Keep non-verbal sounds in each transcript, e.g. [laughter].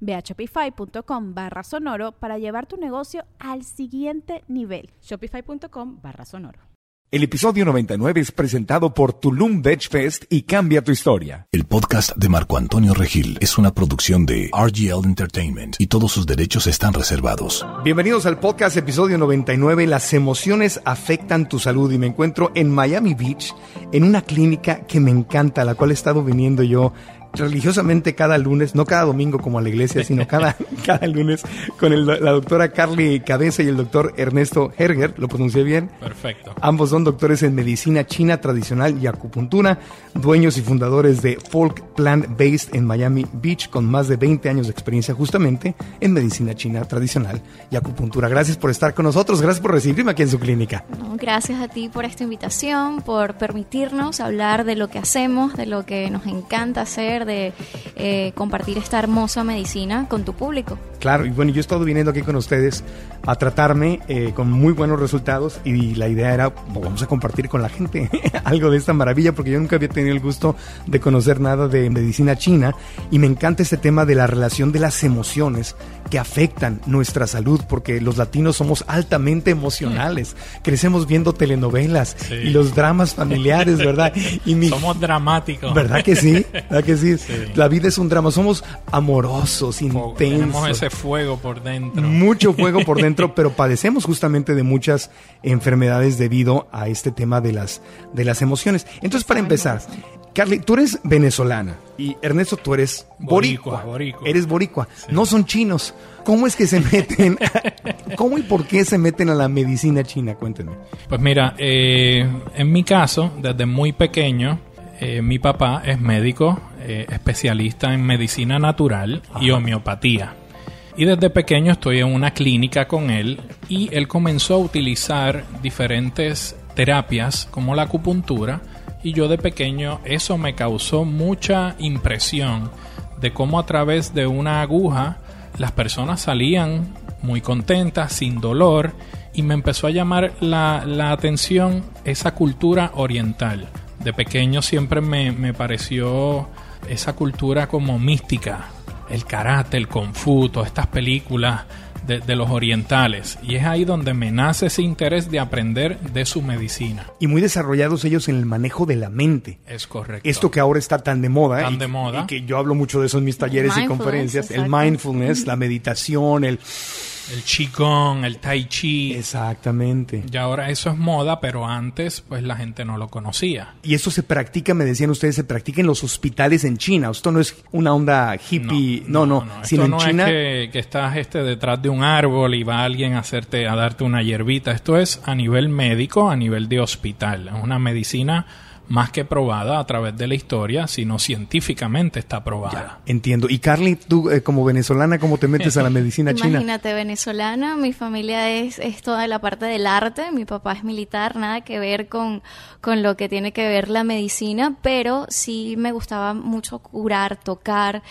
Ve a shopify.com barra sonoro para llevar tu negocio al siguiente nivel. Shopify.com barra sonoro. El episodio 99 es presentado por Tulum Veg Fest y cambia tu historia. El podcast de Marco Antonio Regil es una producción de RGL Entertainment y todos sus derechos están reservados. Bienvenidos al podcast episodio 99. Las emociones afectan tu salud y me encuentro en Miami Beach en una clínica que me encanta, a la cual he estado viniendo yo religiosamente cada lunes, no cada domingo como a la iglesia, sino cada, [laughs] cada lunes con la doctora Carly Cabeza y el doctor Ernesto Herger, ¿lo pronuncié bien? Perfecto. Ambos son doctores en medicina china tradicional y acupuntura, dueños y fundadores de Folk Plant Based en Miami Beach, con más de 20 años de experiencia justamente en medicina china tradicional y acupuntura. Gracias por estar con nosotros, gracias por recibirme aquí en su clínica. gracias a ti por esta invitación, por permitirnos hablar de lo que hacemos, de lo que nos encanta hacer de eh, compartir esta hermosa medicina con tu público. Claro, y bueno, yo he estado viniendo aquí con ustedes a tratarme eh, con muy buenos resultados y la idea era, pues, vamos a compartir con la gente [laughs] algo de esta maravilla porque yo nunca había tenido el gusto de conocer nada de medicina china y me encanta este tema de la relación de las emociones que afectan nuestra salud porque los latinos somos altamente emocionales, crecemos viendo telenovelas y los dramas familiares, ¿verdad? [laughs] Y somos dramáticos. ¿Verdad que sí? ¿Verdad que sí? La vida es un drama, somos amorosos, intensos. Tenemos ese fuego por dentro. Mucho fuego por dentro, [laughs] pero padecemos justamente de muchas enfermedades debido a este tema de las, de las emociones. Entonces, para empezar, Carly, tú eres venezolana y Ernesto, tú eres boricua. Eres boricua. No son chinos. ¿Cómo es que se meten? [laughs] ¿Cómo y por qué se meten a la medicina china? Cuéntenme. Pues mira, eh, en mi caso, desde muy pequeño, eh, mi papá es médico, eh, especialista en medicina natural y homeopatía. Y desde pequeño estoy en una clínica con él y él comenzó a utilizar diferentes terapias como la acupuntura y yo de pequeño eso me causó mucha impresión de cómo a través de una aguja las personas salían muy contentas, sin dolor y me empezó a llamar la, la atención esa cultura oriental de pequeño siempre me, pareció esa cultura como mística, el karate, el kung fu, todas estas películas de, los orientales. Y es ahí donde me nace ese interés de aprender de su medicina. Y muy desarrollados ellos en el manejo de la mente. Es correcto. Esto que ahora está tan de moda. Tan de moda. Y que yo hablo mucho de eso en mis talleres y conferencias. El mindfulness, la meditación, el el Qigong, el Tai Chi. Exactamente. Y ahora eso es moda, pero antes pues la gente no lo conocía. Y eso se practica, me decían ustedes, se practica en los hospitales en China. Esto no es una onda hippie, no, no, no. Esto no es que, que, estás este, detrás de un árbol y va alguien a, hacerte, a darte una hierbita. Esto es a nivel médico, a nivel de hospital. Es una medicina más que probada a través de la historia, sino científicamente está probada. entiendo. Y Carly, tú eh, como venezolana, ¿cómo te metes a la medicina china? Imagínate, venezolana, mi familia es, es toda la parte del arte, mi papá es militar, nada que ver con, con lo que tiene que ver la medicina, pero sí me gustaba mucho curar, tocar,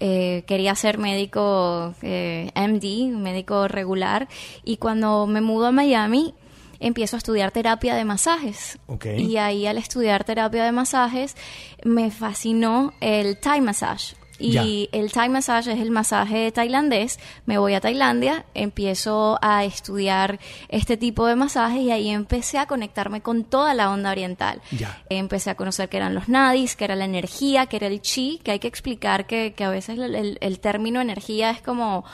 eh, quería ser médico eh, MD, médico regular, y cuando me mudo a Miami, empiezo a estudiar terapia de masajes. Y ahí al estudiar terapia de masajes me fascinó el Thai massage. Y el Thai massage es el masaje tailandés. Me voy a Tailandia, empiezo a estudiar este tipo de masajes y ahí empecé a conectarme con toda la onda oriental. Empecé a conocer qué eran los nadis, qué era la energía, qué era el chi, que hay que explicar que, que a veces el, el término energía es como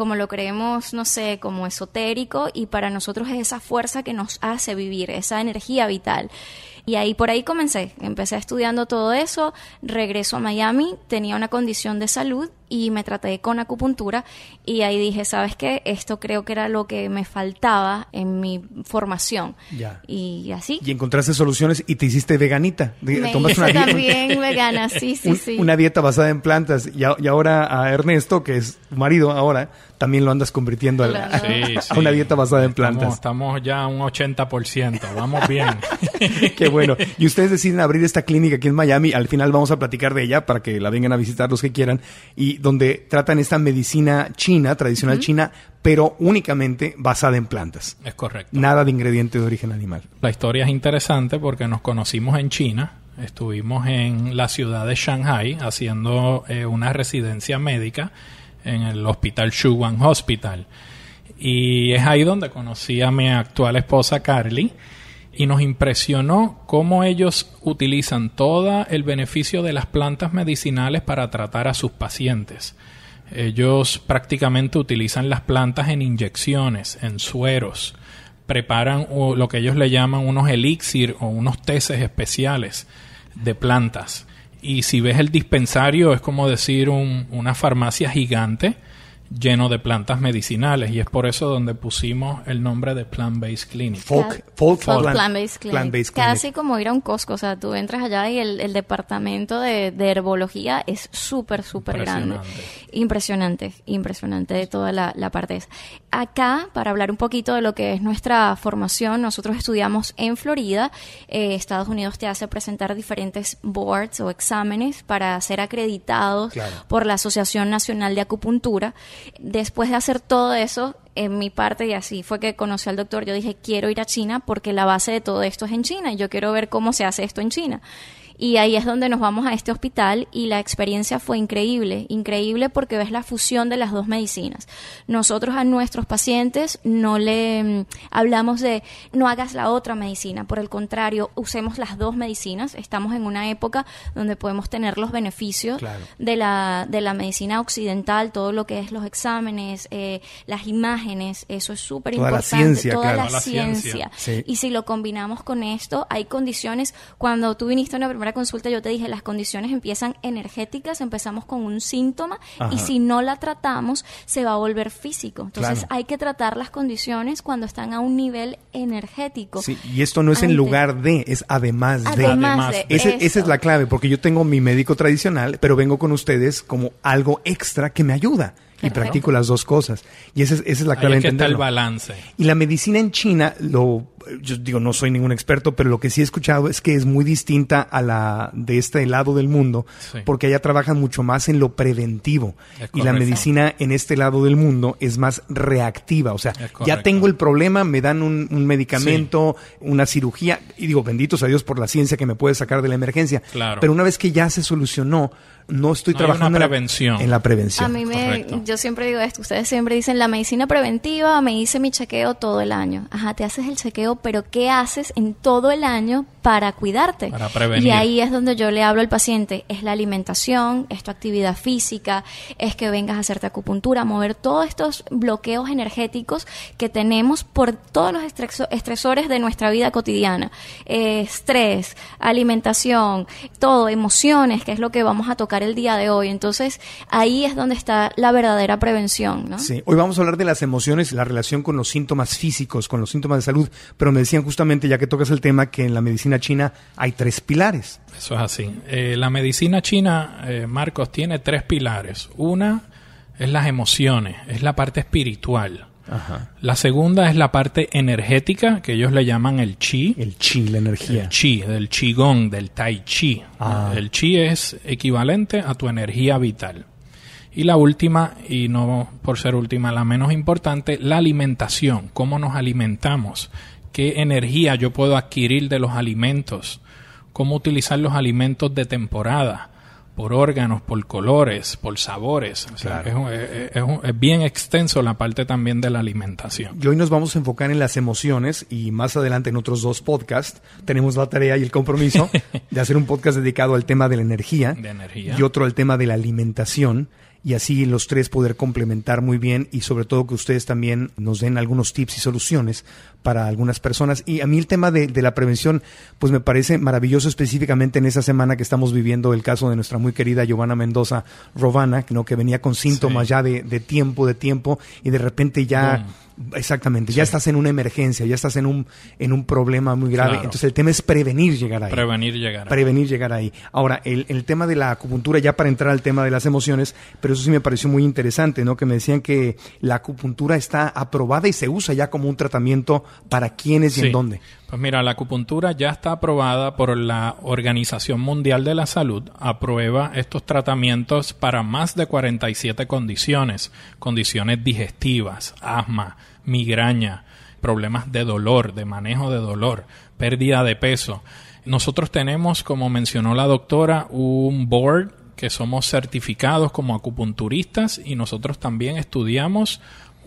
como lo creemos, no sé, como esotérico y para nosotros es esa fuerza que nos hace vivir, esa energía vital. Y ahí por ahí comencé, empecé estudiando todo eso, regreso a Miami, tenía una condición de salud y me traté con acupuntura y ahí dije, ¿sabes qué? Esto creo que era lo que me faltaba en mi formación. Ya. Y así. Y encontraste soluciones y te hiciste veganita. Me tomaste hice una dieta- también vegana, sí, sí, [laughs] un- sí. Una dieta basada en plantas. Y, a- y ahora a Ernesto, que es tu marido ahora, también lo andas convirtiendo a, la- Claro. Sí, a sí. una dieta basada en plantas. estamos ya a un 80%, vamos bien. [laughs] Qué bueno. Y ustedes deciden abrir esta clínica aquí en Miami. Al final vamos a platicar de ella para que la vengan a visitar los que quieran. Y donde tratan esta medicina china, tradicional china, pero únicamente basada en plantas. es correcto. Nada de ingredientes de origen animal. La historia es interesante porque nos conocimos en China, estuvimos en la ciudad de Shanghai haciendo eh, una residencia médica en el hospital Shuwan Hospital. Y es ahí donde conocí a mi actual esposa Carly y nos impresionó cómo ellos utilizan todo el beneficio de las plantas medicinales para tratar a sus pacientes. Ellos prácticamente utilizan las plantas en inyecciones, en sueros, preparan lo que ellos le llaman unos elixir o unos teces especiales de plantas. Y si ves el dispensario es como decir un- una farmacia gigante lleno de plantas medicinales y es por eso donde pusimos el nombre de Plant Based Clinic. Folk, folk, Folk plant- Plant-Based Clinic. Casi clinic. como ir a un Costco. O sea, tú entras allá y el, el departamento de, de herbología es súper, súper grande. Impresionante, impresionante de toda la, la parte esa. Acá, para hablar un poquito de lo que es nuestra formación, nosotros estudiamos en Florida. Eh, Estados Unidos te hace presentar diferentes boards o exámenes para ser acreditados Claro. por la Asociación Nacional de Acupuntura. Después de hacer todo eso, en mi parte, y así fue que conocí al doctor, yo dije, quiero ir a China porque la base de todo esto es en China y yo quiero ver cómo se hace esto en China. Y ahí es donde nos vamos a este hospital y la experiencia fue increíble, increíble porque ves la fusión de las dos medicinas. Nosotros a nuestros pacientes no le mm, hablamos de no hagas la otra medicina, por el contrario, usemos las dos medicinas. Estamos en una época donde podemos tener los beneficios Claro. de la, de la medicina occidental, todo lo que es los exámenes, eh, las imágenes, eso es súper Toda la importante. ciencia, toda claro. la ciencia. ciencia. Sí. Y si lo combinamos con esto, hay condiciones, cuando tú viniste a una primera consulta, yo te dije, las condiciones empiezan energéticas, empezamos con un síntoma Ajá. y si no la tratamos, se va a volver físico. Entonces Claro. hay que tratar las condiciones cuando están a un nivel energético. Sí, y esto no es en lugar de, es además de. Además, de. Ese- esa es la clave, porque yo tengo mi médico tradicional, pero vengo con ustedes como algo extra que me ayuda. Y practico las dos cosas. Y esa es, esa es la Ahí clave es de que está el balance. Y la medicina en China, lo, yo digo, no soy ningún experto, pero lo que sí he escuchado es que es muy distinta a la de este lado del mundo, Sí. porque allá trabajan mucho más en lo preventivo. Es Y la medicina en este lado del mundo es más reactiva. O sea, Es ya tengo el problema, me dan un, un medicamento, una cirugía, y digo, benditos a Dios por la ciencia que me puede sacar de la emergencia. Claro. Pero una vez que ya se solucionó, no estoy No hay trabajando una en la- prevención. en la prevención. A mí me, correcto. yo siempre digo esto, ustedes siempre dicen la medicina preventiva, me hice mi chequeo todo el año. Ajá, te haces el chequeo, pero ¿qué haces en todo el año para cuidarte? Para prevenir. Y ahí es donde yo le hablo al paciente, es la alimentación, es tu actividad física, es que vengas a hacerte acupuntura, mover todos estos bloqueos energéticos que tenemos por todos los estreso- estresores de nuestra vida cotidiana. Eh, estrés, alimentación, todo, emociones, que es lo que vamos a tocar el día de hoy. Entonces, ahí es donde está la verdadera prevención, ¿no? Sí, hoy vamos a hablar de las emociones y la relación con los síntomas físicos, con los síntomas de salud, pero me decían justamente, ya que tocas el tema, que en la medicina china hay tres pilares. Eso es así. Eh, la medicina china, eh, Marcos, tiene tres pilares. Una es las emociones, es la parte espiritual. La segunda es la parte energética, que ellos le llaman el chi. El chi, la energía. El chi, del qigong, del tai chi. Ah. El chi es equivalente a tu energía vital. Y la última, y no por ser última, la menos importante, la alimentación. ¿Cómo nos alimentamos? ¿Qué energía yo puedo adquirir de los alimentos? ¿Cómo utilizar los alimentos de temporada? Por órganos, por colores, por sabores. O sea, Claro. es, un- es- es un- es bien extenso la parte también de la alimentación. Y hoy nos vamos a enfocar en las emociones y más adelante en otros dos podcasts tenemos la tarea y el compromiso [laughs] de hacer un podcast dedicado al tema de la energía, De energía. y otro al tema de la alimentación. Y así los tres poder complementar muy bien y sobre todo que ustedes también nos den algunos tips y soluciones para algunas personas. Y a mí el tema de, de la prevención, pues me parece maravilloso específicamente en esa semana que estamos viviendo el caso de nuestra muy querida Giovanna Mendoza Robana, ¿no? que venía con síntomas Sí. ya de, de tiempo, de tiempo, y de repente ya... Exactamente, ya estás en una emergencia, ya estás en un, en un problema muy grave. Claro. Entonces el tema es prevenir llegar ahí Prevenir llegar. a- prevenir llegar ahí. Ahora, el, el tema de la acupuntura, ya para entrar al tema de las emociones, pero eso sí me pareció muy interesante, ¿no? Que me decían que la acupuntura está aprobada y se usa ya como un tratamiento para quiénes y Sí. en dónde. Pues mira, la acupuntura ya está aprobada por la Organización Mundial de la Salud. Aprueba estos tratamientos para más de 47 condiciones. Condiciones digestivas, asma, migraña, problemas de dolor, de manejo de dolor, pérdida de peso. Nosotros tenemos, como mencionó la doctora, un board que somos certificados como acupunturistas y nosotros también estudiamos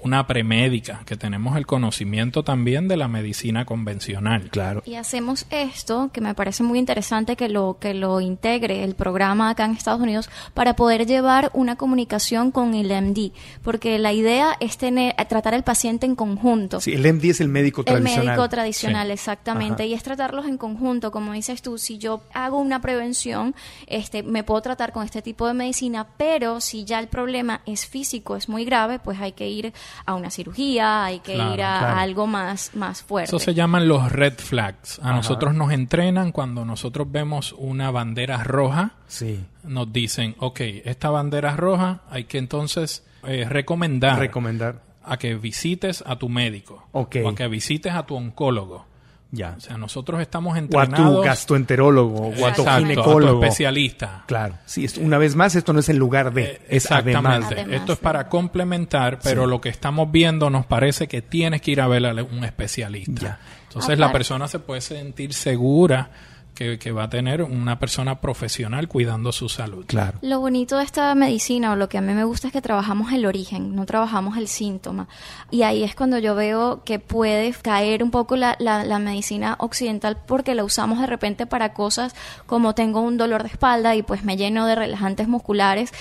una premédica, que tenemos el conocimiento también de la medicina convencional. Claro. Y hacemos esto, que me parece muy interesante que lo, que lo integre el programa acá en Estados Unidos, para poder llevar una comunicación con el MD, porque la idea es tener, tratar al paciente en conjunto. Sí, el MD es el médico El tradicional. médico tradicional, Sí. exactamente. Ajá. Y es tratarlos en conjunto, como dices tú, si yo hago una prevención, este, me puedo tratar con este tipo de medicina, pero si ya el problema es físico, es muy grave, pues hay que ir a una cirugía, hay que Claro, ir a, claro. a algo más, más fuerte. Eso se llaman los red flags. A Ajá. nosotros nos entrenan cuando nosotros vemos una bandera roja, Sí. nos dicen, ok, esta bandera roja hay que entonces eh, recomendar Recomendar. a que visites a tu médico Ok. o a que visites a tu oncólogo. Ya. O sea, nosotros estamos O a entrenados tu gastroenterólogo o a tu Exacto, a tu ginecólogo. especialista. Claro. Sí, una vez más, esto no es en lugar de, Eh, es además. Exactamente. Además Esto es para complementar, pero lo que estamos viendo nos parece que tienes que ir a ver a un especialista. Ya. Entonces la persona se puede sentir segura que, que va a tener una persona profesional cuidando su salud. Claro. Lo bonito de esta medicina, o lo que a mí me gusta, es que trabajamos el origen, no trabajamos el síntoma. Y ahí es cuando yo veo que puede caer un poco la, la- la medicina occidental porque la usamos de repente para cosas como tengo un dolor de espalda y pues me lleno de relajantes musculares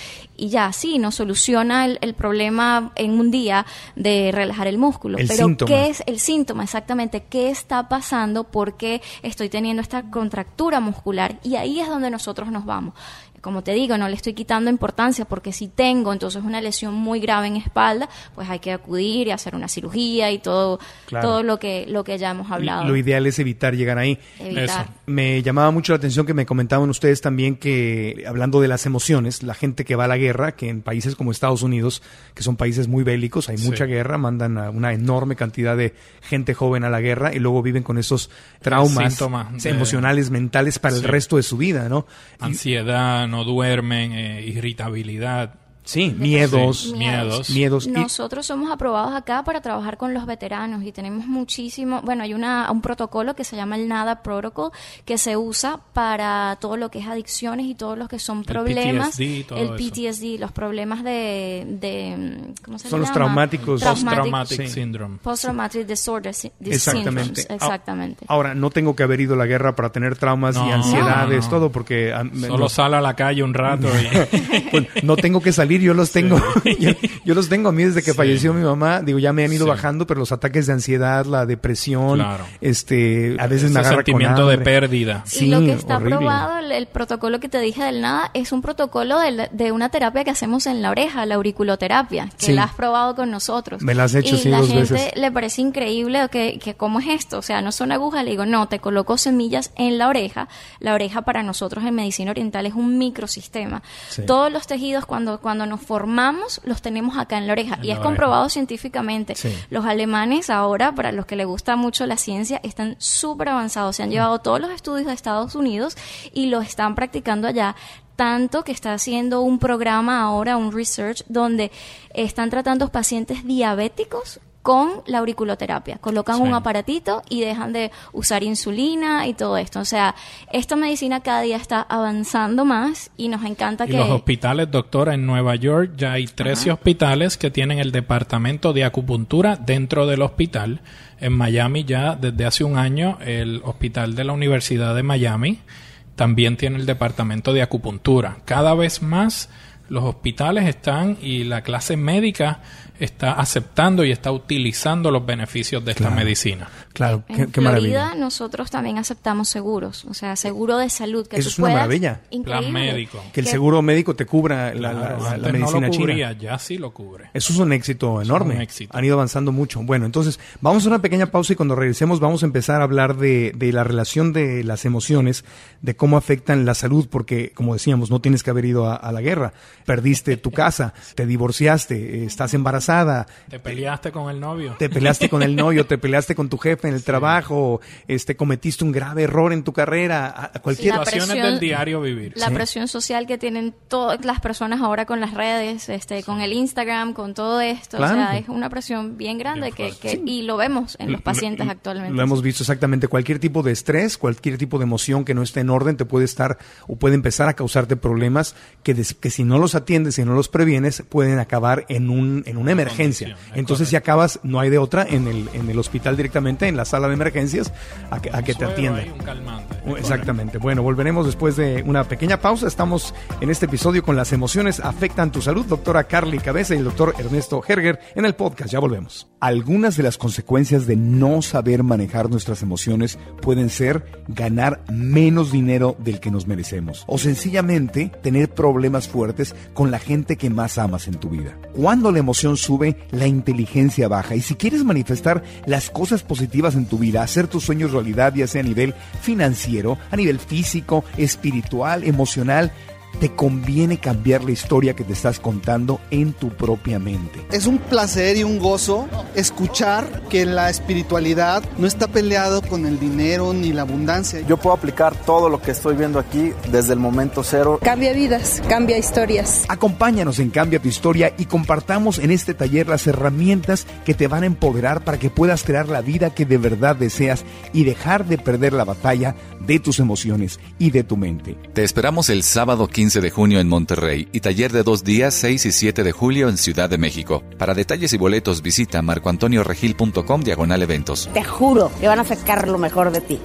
y ya, sí, nos soluciona el, el problema en un día de relajar el músculo. El Pero síntoma. ¿qué es el síntoma exactamente? ¿Qué está pasando? ¿Por qué estoy teniendo esta contractura muscular? Y ahí es donde nosotros nos vamos. Como te digo, no le estoy quitando importancia porque si tengo entonces una lesión muy grave en espalda, pues hay que acudir y hacer una cirugía y todo, Claro. todo lo que lo que ya hemos hablado. Lo ideal es evitar llegar ahí. Evitar. Eso. Me llamaba mucho la atención que me comentaban ustedes también que, hablando de las emociones, la gente que va a la guerra, que en países como Estados Unidos, que son países muy bélicos, hay Sí. mucha guerra, mandan a una enorme cantidad de gente joven a la guerra y luego viven con esos traumas Síntomas de- emocionales, mentales para el resto de su vida, ¿no? Ansiedad, no duermen, eh, irritabilidad. Sí, miedos, Sí. miedos. miedos. Nosotros somos aprobados acá para trabajar con los veteranos y tenemos muchísimo, bueno, hay una, un protocolo que se llama el NADA Protocol que se usa para todo lo que es adicciones y todos los que son problemas, PTSD y todo el eso. PTSD, los problemas de, de ¿cómo se Son le los llama? traumáticos. Traumatic- Post-traumatic sí. syndrome. Post-traumatic disorder, Exactamente. syndromes, exactamente. A- Ahora, no tengo que haber ido a la guerra para tener traumas y No, ansiedades, no. todo, porque ah, Solo no, sale a la calle un rato y... [laughs] pues, no tengo que salir, yo los tengo. [laughs] [laughs] yo, yo los tengo a mí desde que Sí. falleció mi mamá. Digo, ya me han ido Sí. bajando, pero los ataques de ansiedad, la depresión, Claro. este, a veces me Ese con sentimiento de pérdida. Sí, y lo que está horrible. aprobado, el, el protocolo que te dije del nada, es un protocolo de, la- de una terapia que hacemos en la oreja, la auriculoterapia, que Sí. la has probado con nosotros. Me la has hecho, y sí, la dos gente veces. le parece increíble que, que cómo es esto, o sea, no son agujas, le digo, no, te coloco semillas en la oreja. La oreja para nosotros en medicina oriental es un microsistema. Sí. Todos los tejidos cuando, cuando nos formamos los tenemos acá en la oreja En y la es oreja. comprobado científicamente. Sí. Los alemanes ahora, para los que les gusta mucho la ciencia, están súper avanzados. Se han llevado todos los estudios de Estados Unidos y los están practicando allá. Tanto que está haciendo un programa ahora, un research, donde están tratando pacientes diabéticos con la auriculoterapia. Colocan Sí. un aparatito y dejan de usar insulina y todo esto. O sea, esta medicina cada día está avanzando más y nos encanta Y que... los hospitales, doctora, en Nueva York ya hay 13 hospitales que tienen el departamento de acupuntura dentro del hospital. En Miami ya desde hace un año el hospital de la Universidad de Miami también tiene el departamento de acupuntura. Cada vez más los hospitales están y la clase médica está aceptando y está utilizando los beneficios de esta Claro. medicina. Claro, En qué, qué Florida maravilla. nosotros también aceptamos seguros, o sea, seguro de salud que Eso tú es una puedas- maravilla. Increíble. Plan médico. Que el seguro médico te cubra la, la- Claro, la- medicina no lo china. cubría, ya sí lo cubre. Eso es un éxito enorme. un éxito. Han ido avanzando mucho. Bueno, entonces vamos a una pequeña pausa y cuando regresemos vamos a empezar a hablar de, de la relación de las emociones, de cómo afectan la salud, porque como decíamos, no tienes que haber ido a, a la guerra. Perdiste tu casa, [laughs] te divorciaste, eh, estás embarazada, ¿Te peleaste con el novio? te peleaste con el novio, [laughs] te peleaste con tu jefe en el trabajo, este cometiste un grave error en tu carrera, a- cualquier La Situaciones presión- del diario vivir. La presión social que tienen todas las personas ahora con las redes, este, con el Instagram, con todo esto, Claro. o sea, es una presión bien grande Bien que, y lo vemos en los Lo- pacientes lo- actualmente. Lo hemos visto exactamente. Cualquier tipo de estrés, cualquier tipo de emoción que no esté en orden te puede estar o puede empezar a causarte problemas que, des- que si no los atiendes, si no los previenes, pueden acabar en, un, en una emergencia. Entonces, si acabas, no hay de otra, en el, en el hospital directamente, en la sala de emergencias, a que, a que te atiendan. Exactamente. Bueno, volveremos después de una pequeña pausa. Estamos en este episodio con las emociones afectan tu salud. Doctora Carly Cabeza y el doctor Ernesto Herger en el podcast. Ya volvemos. Algunas de las consecuencias de no saber manejar nuestras emociones pueden ser ganar menos dinero del que nos merecemos o sencillamente tener problemas fuertes con la gente que más amas en tu vida. Cuando la emoción sube, la inteligencia baja y si quieres manifestar las cosas positivas en tu vida, hacer tus sueños realidad, ya sea a nivel financiero, a nivel físico, espiritual, emocional, te conviene cambiar la historia que te estás contando en tu propia mente. Es un placer y un gozo escuchar que la espiritualidad no está peleado con el dinero ni la abundancia. Yo puedo aplicar todo lo que estoy viendo aquí desde el momento cero. Cambia vidas, cambia historias. Acompáñanos en Cambia tu historia y compartamos en este taller las herramientas que te van a empoderar para que puedas crear la vida que de verdad deseas y dejar de perder la batalla de tus emociones y de tu mente. Te esperamos el sábado 15 de junio en Monterrey y taller de dos días 6 y 7 de julio en Ciudad de México. Para detalles y boletos visita marcoantonioregil.com diagonal eventos. Te juro que van a sacar lo mejor de ti.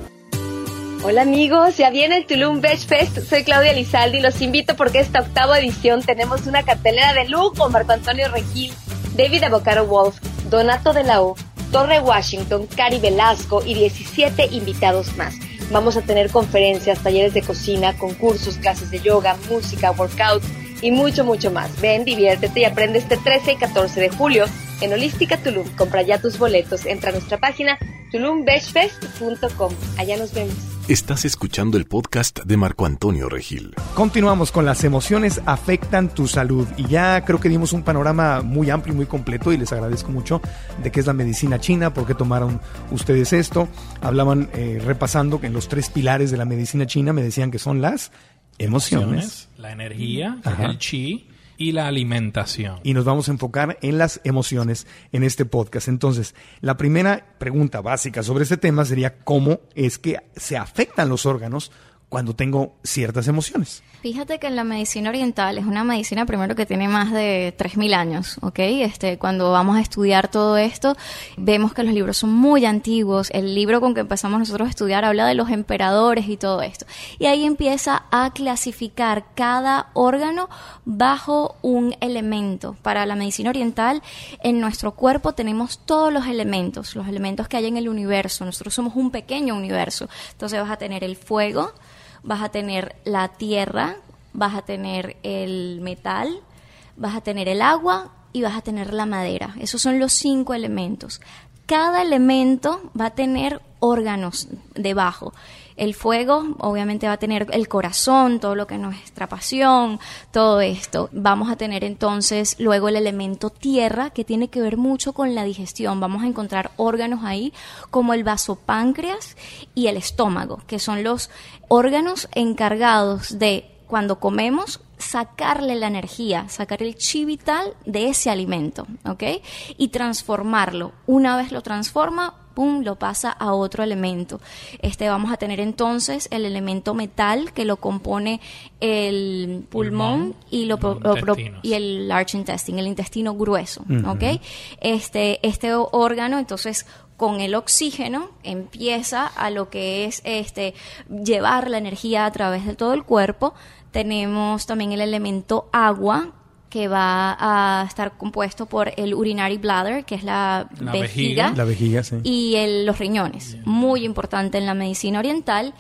Hola amigos, ya viene el Tulum Beach Fest. Soy Claudia Lizaldi y los invito porque esta octava edición tenemos una cartelera de lujo. Marco Antonio Regil, David Avocado Wolf, Donato de la O, Torre Washington, Cari Velasco y 17 invitados más. Vamos a tener conferencias, talleres de cocina, concursos, clases de yoga, música, workout y mucho, mucho más. Ven, diviértete y aprende este 13 y 14 de julio en Holística Tulum. Compra ya tus boletos. Entra a nuestra página tulumbeachfest.com. Allá nos vemos. Estás escuchando el podcast de Marco Antonio Regil. Continuamos con las emociones afectan tu salud y ya creo que dimos un panorama muy amplio y muy completo y les agradezco mucho de qué es la medicina china, por qué tomaron ustedes esto. Hablaban eh, repasando que en los tres pilares de la medicina china me decían que son las emociones. La energía, Ajá. el chi, y la alimentación. y nos vamos a enfocar en las emociones en este podcast. Entonces, la primera pregunta básica sobre este tema sería cómo es que se afectan los órganos cuando tengo ciertas emociones. Fíjate que en la medicina oriental es una medicina primero que tiene más de 3.000 años, ¿ok? Este, cuando vamos a estudiar todo esto, vemos que los libros son muy antiguos. El libro con que empezamos nosotros a estudiar habla de los emperadores y todo esto. Y ahí empieza a clasificar cada órgano bajo un elemento. Para la medicina oriental, en nuestro cuerpo tenemos todos los elementos, los elementos que hay en el universo. Nosotros somos un pequeño universo. Entonces vas a tener el fuego, vas a tener la tierra, vas a tener el metal, vas a tener el agua y vas a tener la madera. Esos son los cinco elementos. Cada elemento va a tener órganos debajo. El fuego obviamente va a tener el corazón, todo lo que es nuestra pasión, todo esto. Vamos a tener entonces luego el elemento tierra que tiene que ver mucho con la digestión. Vamos a encontrar órganos ahí como el vasopáncreas y el estómago, que son los órganos encargados de cuando comemos sacarle la energía, sacar el chi vital de ese alimento, ¿ok? Y transformarlo. Una vez lo transforma, pum, lo pasa a otro elemento. Este vamos a tener entonces el elemento metal que lo compone el pulmón, Pulmón y lo, y lo el large intestine, el intestino grueso. Este este órgano entonces con el oxígeno empieza a lo que es este llevar la energía a través de todo el cuerpo. Tenemos también el elemento agua que va a estar compuesto por el urinary bladder, que es la, La vejiga, vejiga. La vejiga, sí. y el- los riñones, muy importante en la medicina oriental.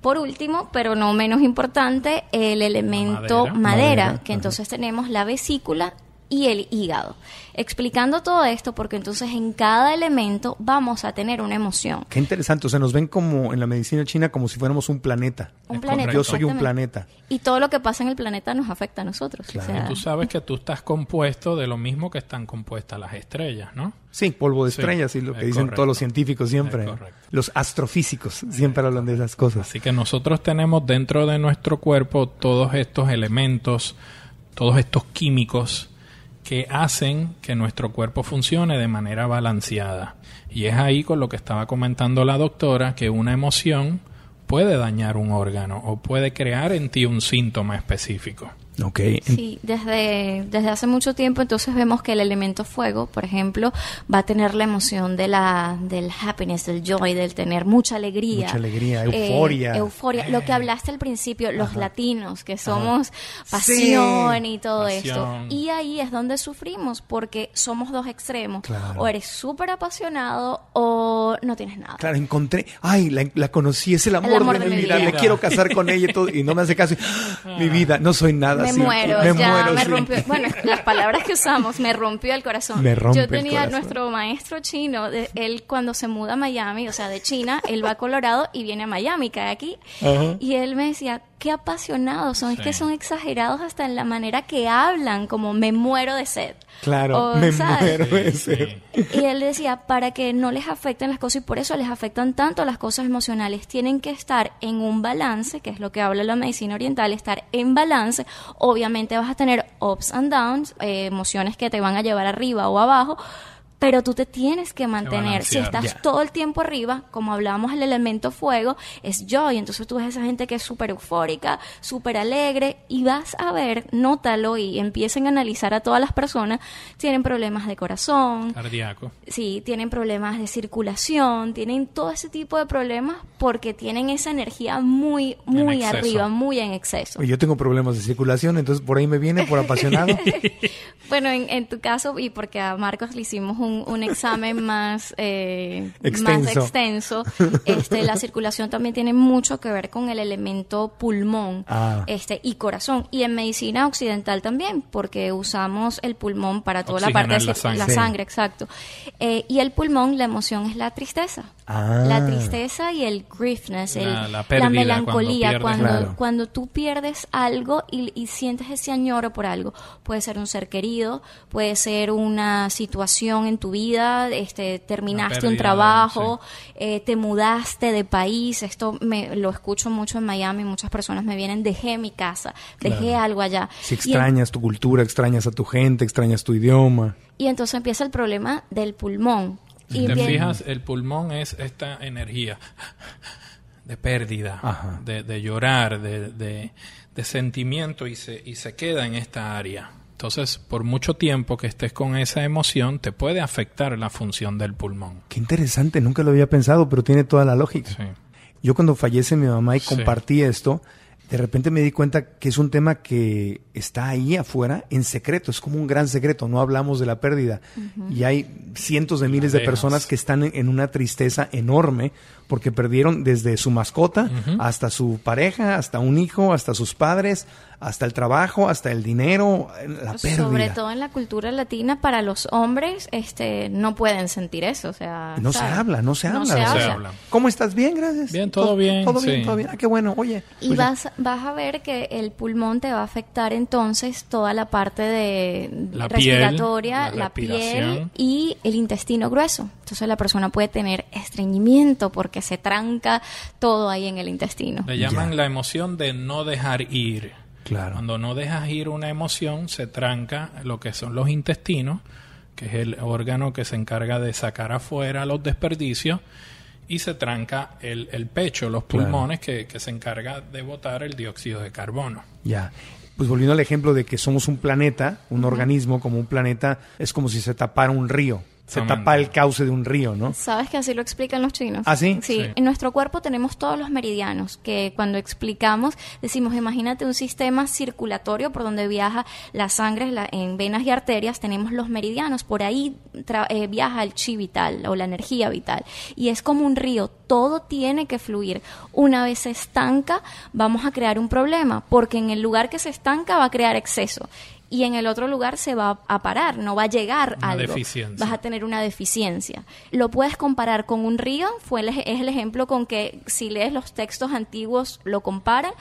Por último, pero no menos importante, el elemento madera. madera, Madera, que ajá. entonces tenemos la vesícula y el hígado. Explicando todo esto, porque entonces en cada elemento vamos a tener una emoción. Qué interesante, o sea, nos ven como en la medicina china como si fuéramos un planeta. Un Es planeta. Yo soy un planeta. Y todo lo que pasa en el planeta nos afecta a nosotros. o Claro. sea, tú sabes que tú estás compuesto de lo mismo que están compuestas las estrellas, ¿no? Sí, polvo de Sí, estrellas y lo que dicen correcto. todos los científicos siempre. Los astrofísicos siempre hablan de esas cosas. Así que nosotros tenemos dentro de nuestro cuerpo todos estos elementos, todos estos químicos que hacen que nuestro cuerpo funcione de manera balanceada. Y es ahí con lo que estaba comentando la doctora que una emoción puede dañar un órgano o puede crear en ti un síntoma específico. Ok. Sí, desde, desde hace mucho tiempo entonces vemos que el elemento fuego, por ejemplo, va a tener la emoción de la, del happiness, del joy, del tener mucha alegría. Mucha alegría, Eh, euforia. euforia. Lo que hablaste al principio, los latinos, que somos pasión y todo esto. Y ahí es donde sufrimos, porque somos dos extremos. Claro. O eres súper apasionado o no tienes nada. Claro, encontré, ay, la, la conocí, es el amor, de, mi vida, me vida. quiero casar con [laughs] ella y, todo, y no me hace caso. mi vida, no soy nada. Me muero, me ya muero, me sí. rompió. Bueno, las palabras que usamos, me rompió el corazón. Me rompe Yo el tenía corazón. nuestro maestro chino, de- él cuando se muda a Miami, o sea, de China, él va a Colorado y viene a Miami, cae aquí. Y él me decía, qué apasionados son, es que son exagerados hasta en la manera que hablan, como me muero de sed. Claro, O, me. Y él decía, para que no les afecten las cosas y por eso les afectan tanto las cosas emocionales, tienen que estar en un balance, que es lo que habla la medicina oriental, estar en balance. Obviamente vas a tener ups and downs, eh, emociones que te van a llevar arriba o abajo, pero tú te tienes que mantener. Si estás todo el tiempo arriba, como hablábamos el elemento fuego, es joy. Entonces tú ves a esa gente que es súper eufórica, súper alegre, y vas a ver, nótalo y empiecen a analizar a todas las personas, tienen problemas de corazón, Cardíaco. Sí, tienen problemas de circulación, tienen todo ese tipo de problemas porque tienen esa energía muy, muy arriba, muy en exceso. Yo tengo problemas de circulación, entonces por ahí me viene por apasionado. [laughs] Bueno, en, en tu caso, y porque a Marcos le hicimos un, un examen más, eh, Extenso. más extenso, este, la circulación también tiene mucho que ver con el elemento pulmón Ah. este, y corazón. Y en medicina occidental también, porque usamos el pulmón para toda la parte de Oxigenar la sangre. la Sí. sangre, exacto. Eh, y el pulmón, la emoción es la tristeza. Ah. La tristeza y el griefness, el- La- la la, pérdida, melancolía, cuando cuando, Claro. cuando tú pierdes algo y, y sientes ese añoro por algo. Puede ser un ser querido, puede ser una situación en tu vida, este, terminaste un trabajo, eh, te mudaste de país. Esto me lo escucho mucho en Miami. Muchas personas me vienen, dejé mi casa, dejé Claro. algo allá. Si en- extrañas tu cultura, extrañas a tu gente, extrañas tu idioma. y entonces empieza el problema del pulmón. Si Y te bien- fijas, el pulmón es esta energía de pérdida, de, de llorar, de, de- de sentimiento y se, y se queda en esta área. Entonces, por mucho tiempo que estés con esa emoción, te puede afectar la función del pulmón. Qué interesante, nunca lo había pensado, pero tiene toda la lógica. Sí. Yo cuando fallece mi mamá y Sí. compartí esto, de repente me di cuenta que es un tema que está ahí afuera en secreto, es como un gran secreto, no hablamos de la pérdida. Y hay cientos de miles de personas que están en una tristeza enorme porque perdieron desde su mascota hasta su pareja, hasta un hijo, hasta sus padres, hasta el trabajo, hasta el dinero, la pérdida. Sobre todo en la cultura latina, para los hombres, este, no pueden sentir eso, o sea, No se habla, no se No habla. se. ¿Cómo estás? Bien, gracias. Bien, todo bien, Todo bien, sí. todo bien. Ah, qué bueno. Oye. Y vas, vas a ver que el pulmón te va a afectar entonces toda la parte de La piel, respiratoria, la la, piel y el intestino grueso. Entonces la persona puede tener estreñimiento porque se tranca todo ahí en el intestino. Le llaman la emoción de no dejar ir. Claro. Cuando no dejas ir una emoción, se tranca lo que son los intestinos, que es el órgano que se encarga de sacar afuera los desperdicios, y se tranca el, el pecho, los Claro. pulmones, que, que se encarga de botar el dióxido de carbono. Ya. Pues volviendo al ejemplo de que somos un planeta, un organismo como un planeta, es como si se tapara un río. Exactamente. tapa el cauce de un río, ¿no? ¿Sabes que así lo explican los chinos? ¿Ah, sí? Sí. Sí. En nuestro cuerpo tenemos todos los meridianos, que cuando explicamos decimos, imagínate un sistema circulatorio por donde viaja la sangre la- en venas y arterias, tenemos los meridianos, por ahí tra- eh, viaja el chi vital o la energía vital. Y es como un río, todo tiene que fluir. Una vez se estanca, vamos a crear un problema, porque en el lugar que se estanca va a crear exceso. Y en el otro lugar se va a parar, no va a llegar Una algo. deficiencia. Vas a tener una deficiencia. Lo puedes comparar con un río, fue el es el ejemplo con que si lees los textos antiguos lo comparan.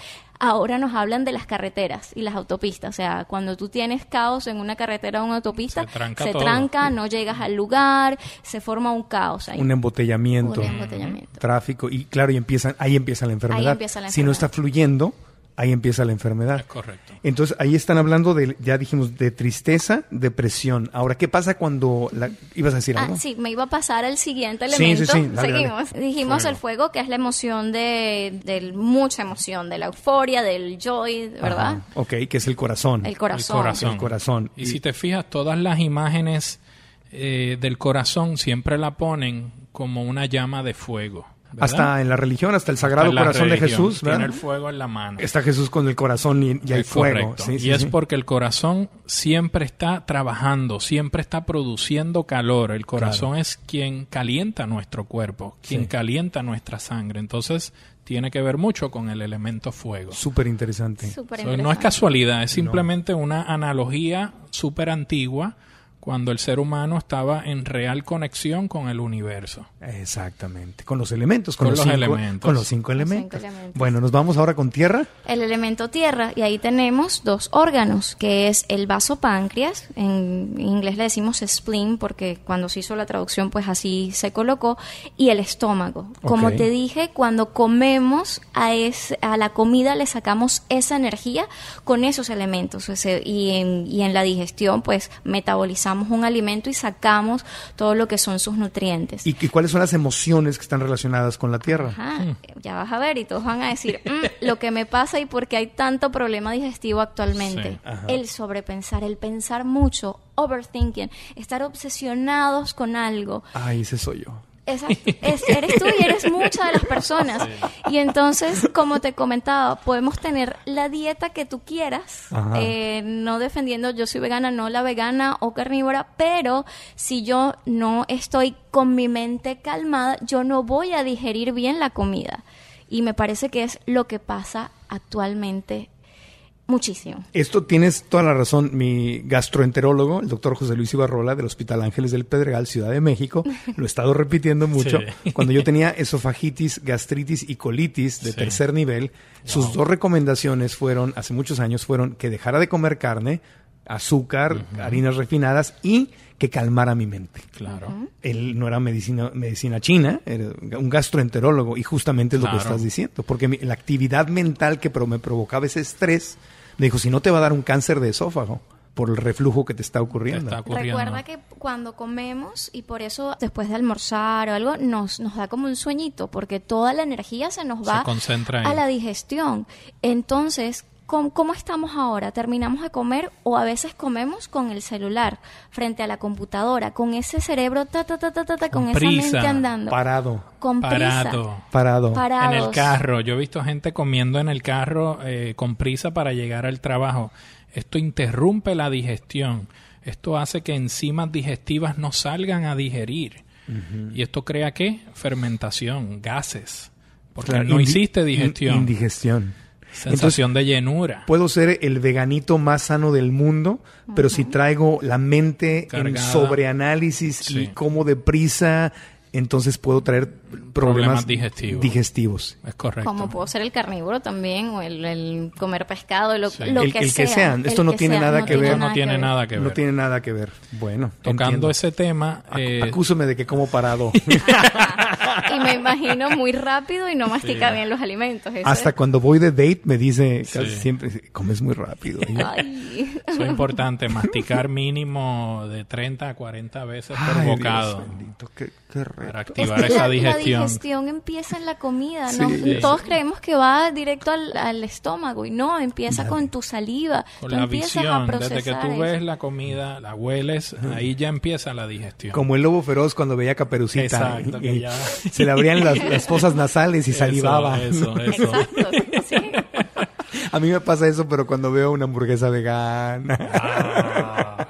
Ahora nos hablan de las carreteras y las autopistas. O sea, cuando tú tienes caos en una carretera o una autopista, Se tranca se todo. tranca, no llegas al lugar, se forma un caos ahí. Un embotellamiento, Un embotellamiento. tráfico y claro, y empiezan, ahí empieza la enfermedad. empieza la Si no enfermedad. está fluyendo, ahí empieza la enfermedad. Correcto. Entonces ahí están hablando de, ya dijimos, de tristeza, depresión. Ahora, ¿qué pasa cuando la, ibas a decir Ah, algo? sí, me iba a pasar al siguiente Sí, sí, elemento. sí, dale, Seguimos. Dijimos Fuego. el fuego, que es la emoción de, de mucha emoción, de la euforia, del joy, ¿verdad? Ajá. Ok, que es el corazón. El corazón. El corazón. El corazón. Y si te fijas, todas las imágenes eh, del corazón siempre la ponen como una llama de fuego. ¿Verdad? Hasta en la religión, hasta el Sagrado Hasta Corazón de Jesús, ¿verdad? Tiene el fuego en la mano. Está Jesús con el corazón y, y hay Es fuego. sí, y es sí. porque el corazón siempre está trabajando, siempre está produciendo calor. El corazón es quien calienta nuestro cuerpo, quien Sí. calienta nuestra sangre. Entonces, tiene que ver mucho con el elemento fuego. Súper interesante. Súper So, no es casualidad, es simplemente una analogía súper antigua cuando el ser humano estaba en real conexión con el universo. Exactamente. Con los elementos, con, Con los, los cinco, elementos. Con los cinco Los cinco elementos. Bueno, nos vamos ahora con tierra. El elemento tierra, y ahí tenemos dos órganos, que es el vaso páncreas, en inglés le decimos spleen, porque cuando se hizo la traducción, pues así se colocó, y el estómago. Como te dije, cuando comemos a, es- a la comida le sacamos esa energía con esos elementos, ese- y, en, y en la digestión, pues metabolizamos un alimento y sacamos todo lo que son sus nutrientes. ¿Y, y cuáles son las emociones que están relacionadas con la tierra? Ajá, ya vas a ver y todos van a decir "Mm, lo que me pasa y por qué hay tanto problema digestivo actualmente. Sí, el sobrepensar, el pensar mucho, overthinking, estar obsesionados con algo. Ay, ese soy yo. Exacto. Es- eres tú y eres muchas de las personas. Y entonces, como te comentaba, podemos tener la dieta que tú quieras, eh, no defendiendo yo soy vegana, no la vegana o carnívora, pero si yo no estoy con mi mente calmada, yo no voy a digerir bien la comida. Y me parece que es lo que pasa actualmente muchísimo. Esto tienes toda la razón. Mi gastroenterólogo, el doctor José Luis Ibarrola del Hospital Ángeles del Pedregal, Ciudad de México, [laughs] lo he estado repitiendo mucho. Sí. Cuando yo tenía esofagitis, gastritis y colitis de Sí. tercer nivel, sus dos recomendaciones fueron, hace muchos años, fueron que dejara de comer carne, azúcar, harinas refinadas y que calmara mi mente. Claro. Él no era medicina, medicina china, era un gastroenterólogo y justamente es lo que estás diciendo, porque mi- la actividad mental que pro- me provocaba ese estrés, me dijo, si no te va a dar un cáncer de esófago por el reflujo que te está ocurriendo. Está ocurriendo. Recuerda que cuando comemos y por eso después de almorzar o algo nos, nos da como un sueñito porque toda la energía se nos Se va concentra a la digestión. Entonces, ¿cómo, cómo estamos ahora? ¿Terminamos de comer o a veces comemos con el celular frente a la computadora, con ese cerebro ta ta ta ta ta, ta, con, Con esa prisa. mente andando? Parado, con prisa. Parado. parado. Parados. En el carro. Yo he visto gente comiendo en el carro eh, con prisa para llegar al trabajo. Esto interrumpe la digestión. Esto hace que enzimas digestivas no salgan a digerir. Y esto crea qué? Fermentación, gases. Porque Claro, no indi- hiciste digestión. indigestión. Sensación de llenura. Puedo ser el veganito más sano del mundo, pero si traigo la mente Cargada. en sobreanálisis y Sí. como deprisa, entonces puedo traer problemas, Problemas digestivos. digestivos. Es correcto. Como puedo ser el carnívoro también, o el, el comer pescado, lo, Sí. lo el, que el sea. que sean. Esto no tiene nada que ver. No tiene nada que No ver. tiene nada que ver. Bueno, Tocando entiendo. ese tema, eh, Acúsame de que como parado. [laughs] Y me imagino muy rápido y no mastica bien los alimentos. eso Hasta es- cuando voy de date me dice casi Sí. siempre, comes muy rápido. [laughs] Ay. [laughs] eso es importante, masticar mínimo de 30 a 40 veces por Ay, Dios bocado. bendito, qué, qué Para Es activar que esa la, la digestión. digestión empieza en la comida, ¿no? Sí. Todos creemos que va directo al, al estómago y no, empieza con tu saliva. Con tú la empiezas a procesar desde que tú eso. ves la comida, la hueles, ahí ya empieza la digestión. Como el lobo feroz cuando veía Caperucita. Exacto, y- que y ya- Se le abrían las, las fosas nasales y salivaba. Eso, [laughs] eso. Exacto, sí. A mí me pasa eso, pero cuando veo una hamburguesa vegana. Ah.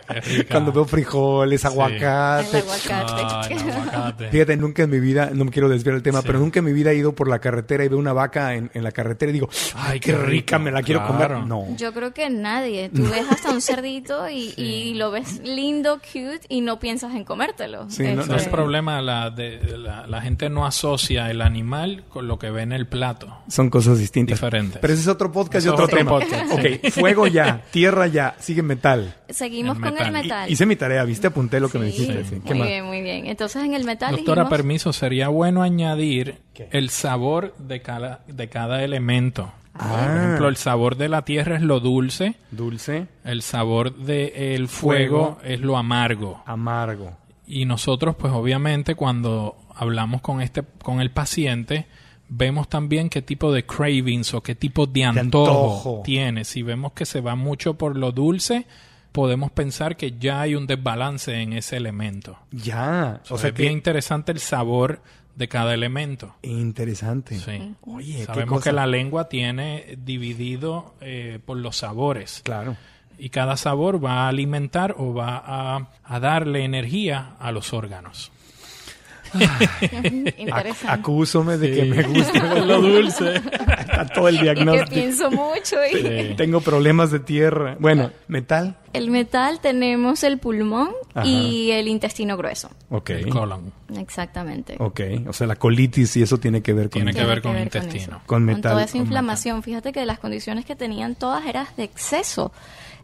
Cuando veo frijoles, El aguacate. aguacate. Ah, el aguacate. Fíjate, nunca en mi vida, no me quiero desviar del tema, Sí. pero nunca en mi vida he ido por la carretera y veo una vaca en, en la carretera y digo, ay, qué, qué rica, rico, me la quiero claro. comer. No. Yo creo que nadie. Tú ves hasta un cerdito y, [laughs] y lo ves lindo, cute y no piensas en comértelo. Sí, no- No es problema, la, de, la, la gente no asocia el animal con lo que ve en el plato. Son cosas distintas. Diferentes. Pero ese es otro podcast y es otro, otro tema. podcast, ok, fuego ya, [laughs] tierra ya, sigue metal. Seguimos El con el metal. metal. Hice mi tarea, ¿viste? Apunté lo que me dijiste. sí. ¿Qué Muy más? bien, muy bien. Entonces en el metal Doctora, dijimos- permiso, sería bueno añadir el sabor de cada, de cada elemento. Por Ah. ejemplo, el sabor de la tierra es lo dulce, Dulce, el sabor del fuego, Fuego. es lo amargo. amargo. Y nosotros, pues obviamente, cuando hablamos con este, con el paciente, vemos también qué tipo de cravings o qué tipo de antojo, antojo. tiene. Si vemos que se va mucho por lo dulce, podemos pensar que ya hay un desbalance en ese elemento. Ya. O sea es que bien interesante el sabor de cada elemento. interesante. Sí. Oye, Sabemos cosa. que la lengua tiene dividido eh, por los sabores. Claro. Y cada sabor va a alimentar o va a, a darle energía a los órganos. Interesante. Acúsome de que Sí. me gusta lo dulce. Está todo el y que diagnóstico. pienso mucho. y- Sí. Tengo problemas de tierra. Bueno, metal. El metal tenemos el pulmón Ajá. y el intestino grueso. Ok. El colon. Exactamente. Ok. O sea, la colitis y eso tiene que ver con Tiene que ver con que el ver con intestino. eso. Con Con metal. toda esa con inflamación. Fíjate que las condiciones que tenían todas eran de exceso,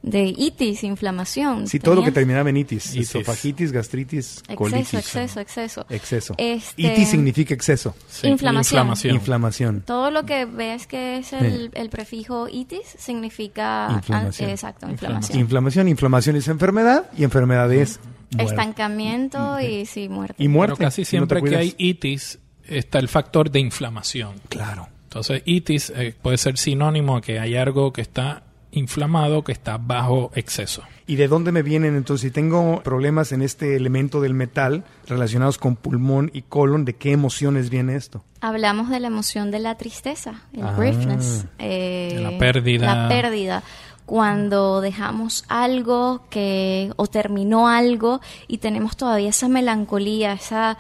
de itis, inflamación. Sí, todo lo que terminaba en itis. Itis. Esofagitis, gastritis, Exceso, colitis. exceso, exceso. Exceso. Este- Itis significa exceso. Sí, Inflamación. inflamación. Inflamación. Todo lo que ves que es el, el prefijo itis significa... Inflamación. ah, exacto, inflamación. Inflamación. Inflamación es enfermedad y enfermedad es muerte. Estancamiento y sí, muerte. Y muerte. Pero casi si no te siempre que hay itis está el factor de inflamación. Claro. Entonces, itis eh, puede ser sinónimo a que hay algo que está inflamado, que está bajo exceso. ¿Y de dónde me vienen? Entonces, si tengo problemas en este elemento del metal relacionados con pulmón y colon, ¿de qué emociones viene esto? Hablamos de la emoción de la tristeza, el Ah. griefness. eh, De la pérdida. La pérdida. Cuando dejamos algo que o terminó algo y tenemos todavía esa melancolía, esa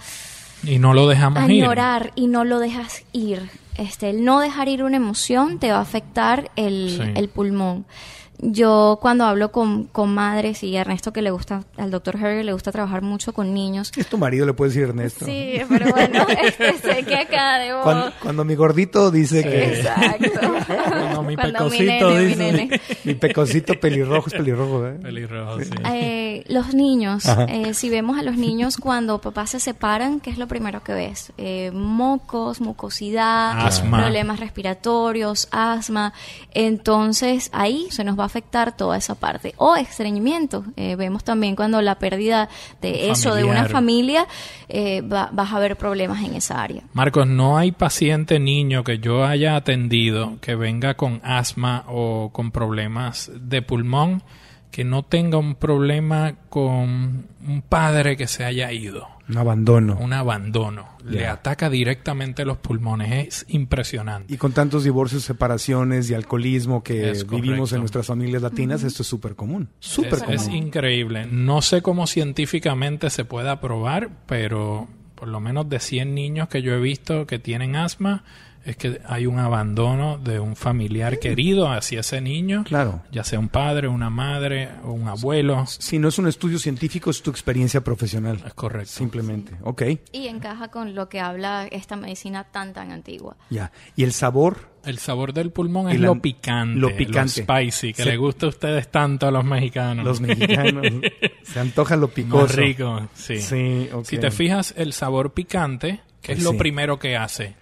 Y no lo dejamos ir. añorar y no lo dejas ir. Este, el no dejar ir una emoción te va a afectar el, Sí. el pulmón. Yo cuando hablo con, con madres y Ernesto que le gusta, al doctor Harry le gusta trabajar mucho con niños. Es tu marido, le puedes decir Ernesto. Sí, pero bueno, [laughs] este, sé que acá debo... Cuando, cuando mi gordito dice que Exacto. [laughs] Cuando mi Cuando mi nene, mi dice- nene. mi pecosito pelirrojo es pelirrojo, ¿eh? Pelirrojo, sí. Eh, los niños, eh, si vemos a los niños cuando papás se separan, ¿qué es lo primero que ves? Eh, mocos, mucosidad, Asma. problemas respiratorios, asma. Entonces ahí se nos va a afectar toda esa parte. O estreñimiento. Eh, vemos también cuando la pérdida de eso, de una familia, eh, va- vas a ver problemas en esa área. Marcos, no hay paciente niño que yo haya atendido que venga con asma o con problemas de pulmón que no tenga un problema con un padre que se haya ido, Un abandono. un abandono. Le ataca directamente los pulmones, es impresionante. Y con tantos divorcios, separaciones y alcoholismo que Es vivimos correcto. en nuestras familias latinas, esto es súper común. Súper Es, común. es increíble. No sé cómo científicamente se pueda probar, pero por lo menos de 100 niños que yo he visto que tienen asma, es que hay un abandono de un familiar querido hacia ese niño, Claro. ya sea un padre, una madre o un abuelo. Si no es un estudio científico, es tu experiencia profesional. Es correcto. Simplemente. Ok, Y encaja con lo que habla esta medicina tan, tan antigua. ya. ¿Y el sabor? El sabor del pulmón es la- lo picante, lo picante. spicy, que le gusta a ustedes tanto a los mexicanos. Los mexicanos. [laughs] se antoja lo picoso. Más rico, sí. Sí, ok. Si te fijas, el sabor picante, que es lo primero que hace?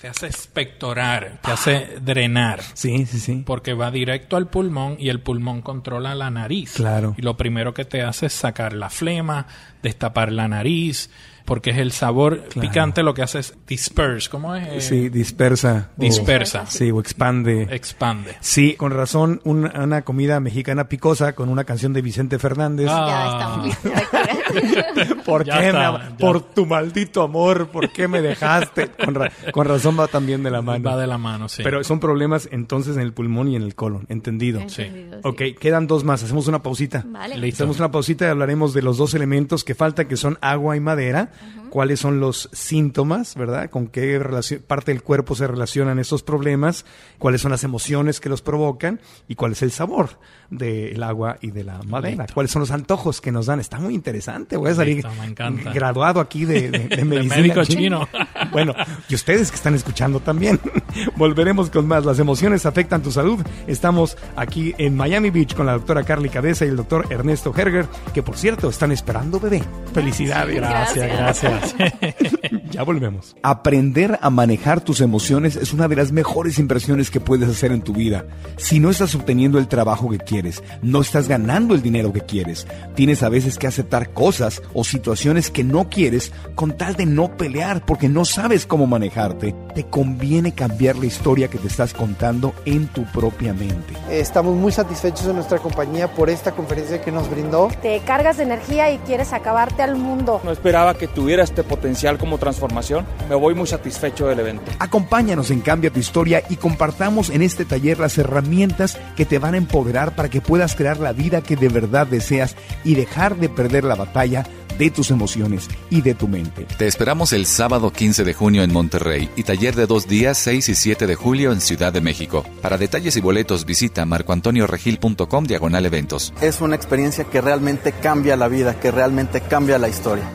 Te hace expectorar, te hace drenar. Sí, sí, sí. Porque va directo al pulmón y el pulmón controla la nariz. Claro. Y lo primero que te hace es sacar la flema, destapar la nariz. Porque es el sabor picante lo que hace es disperse, ¿cómo es? Sí, dispersa. o- Dispersa. sí, o expande. Expande. Sí, con razón, una, una comida mexicana picosa con una canción de Vicente Fernández. Ah. Ya estamos. [laughs] ¿Por Ya qué? está, me am- ya. Por tu maldito amor, ¿por qué me dejaste? Con, ra- con razón va también de la mano. Va de la mano, sí. Pero son problemas entonces en el pulmón y en el colon, entendido. Sí. Entendido, sí. Ok, quedan dos más, hacemos una pausita. Vale. Listo. Hacemos una pausita y hablaremos de los dos elementos que faltan, que son agua y madera. Cuáles son los síntomas, ¿verdad? Con qué parte del cuerpo se relacionan estos problemas, cuáles son las emociones que los provocan y cuál es el sabor del agua y de la madera. Listo. Cuáles son los antojos que nos dan. Está muy interesante. Voy a salir Listo, me encanta. graduado aquí de, de, de [laughs] medicina médico chino. [laughs] Bueno, y ustedes que están escuchando también. [laughs] Volveremos con más. Las emociones afectan tu salud. Estamos aquí en Miami Beach con la doctora Carly Cabeza y el doctor Ernesto Herger, que por cierto están esperando bebé. Felicidades. Gracias, gracias. Gracias. [laughs] Ya volvemos. Aprender a manejar tus emociones es una de las mejores inversiones que puedes hacer en tu vida. Si no estás obteniendo el trabajo que quieres, no estás ganando el dinero que quieres, tienes a veces que aceptar cosas o situaciones que no quieres con tal de no pelear porque no sabes cómo manejarte, te conviene cambiar la historia que te estás contando en tu propia mente. Estamos muy satisfechos en nuestra compañía por esta conferencia que nos brindó. Te cargas de energía y quieres acabarte al mundo. No esperaba que tuviera este potencial como transformación. Me voy muy satisfecho del evento. Acompáñanos en Cambia tu Historia y compartamos en este taller las herramientas que te van a empoderar para que puedas crear la vida que de verdad deseas y dejar de perder la batalla de tus emociones y de tu mente. Te esperamos el sábado 15 de junio en Monterrey y taller de dos días 6 y 7 de julio en Ciudad de México. Para detalles y boletos visita marcoantonioregil.com diagonal eventos. Es una experiencia que realmente cambia la vida, que realmente cambia la historia.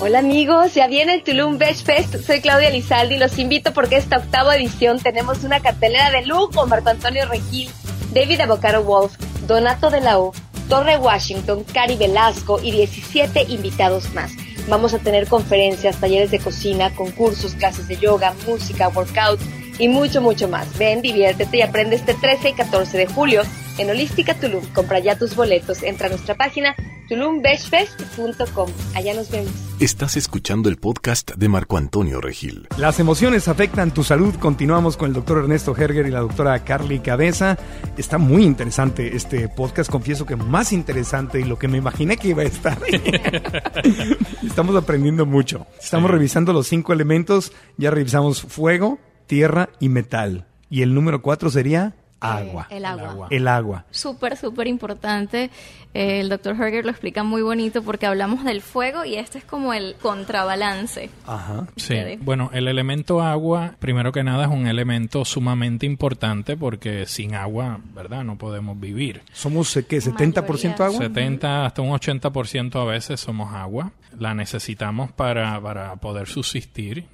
Hola amigos, ya viene el Tulum Beach Fest. Soy Claudia Lizaldi. Los invito porque esta octava edición tenemos una cartelera de lujo. Marco Antonio Regil, David Avocado Wolf, Donato de la O, Torre Washington, Cari Velasco y 17 invitados más. Vamos a tener conferencias, talleres de cocina, concursos, clases de yoga, música, workout y mucho, mucho más. Ven, diviértete y aprende este 13 y 14 de julio en Holística Tulum. Compra ya tus boletos. Entra a nuestra página tulumbeachfest.com. Allá nos vemos. Estás escuchando el podcast de Marco Antonio Regil. Las emociones afectan tu salud. Continuamos con el doctor Ernesto Herger y la doctora Carly Cabeza. Está muy interesante este podcast. Confieso que más interesante y lo que me imaginé que iba a estar. [laughs] Estamos aprendiendo mucho. Estamos Sí. revisando los cinco elementos. Ya revisamos fuego, tierra y metal. Y el número cuatro sería agua. Eh, el agua. El agua. Súper, súper importante. Eh, el doctor Herger lo explica muy bonito porque hablamos del fuego y este es como el contrabalance. Ajá. Sí, bueno, el elemento agua, primero que nada, es un elemento sumamente importante porque sin agua, ¿verdad? No podemos vivir. Somos, eh, ¿qué? ¿70% agua? 70 hasta un 80% a veces somos agua. La necesitamos para, para poder subsistir.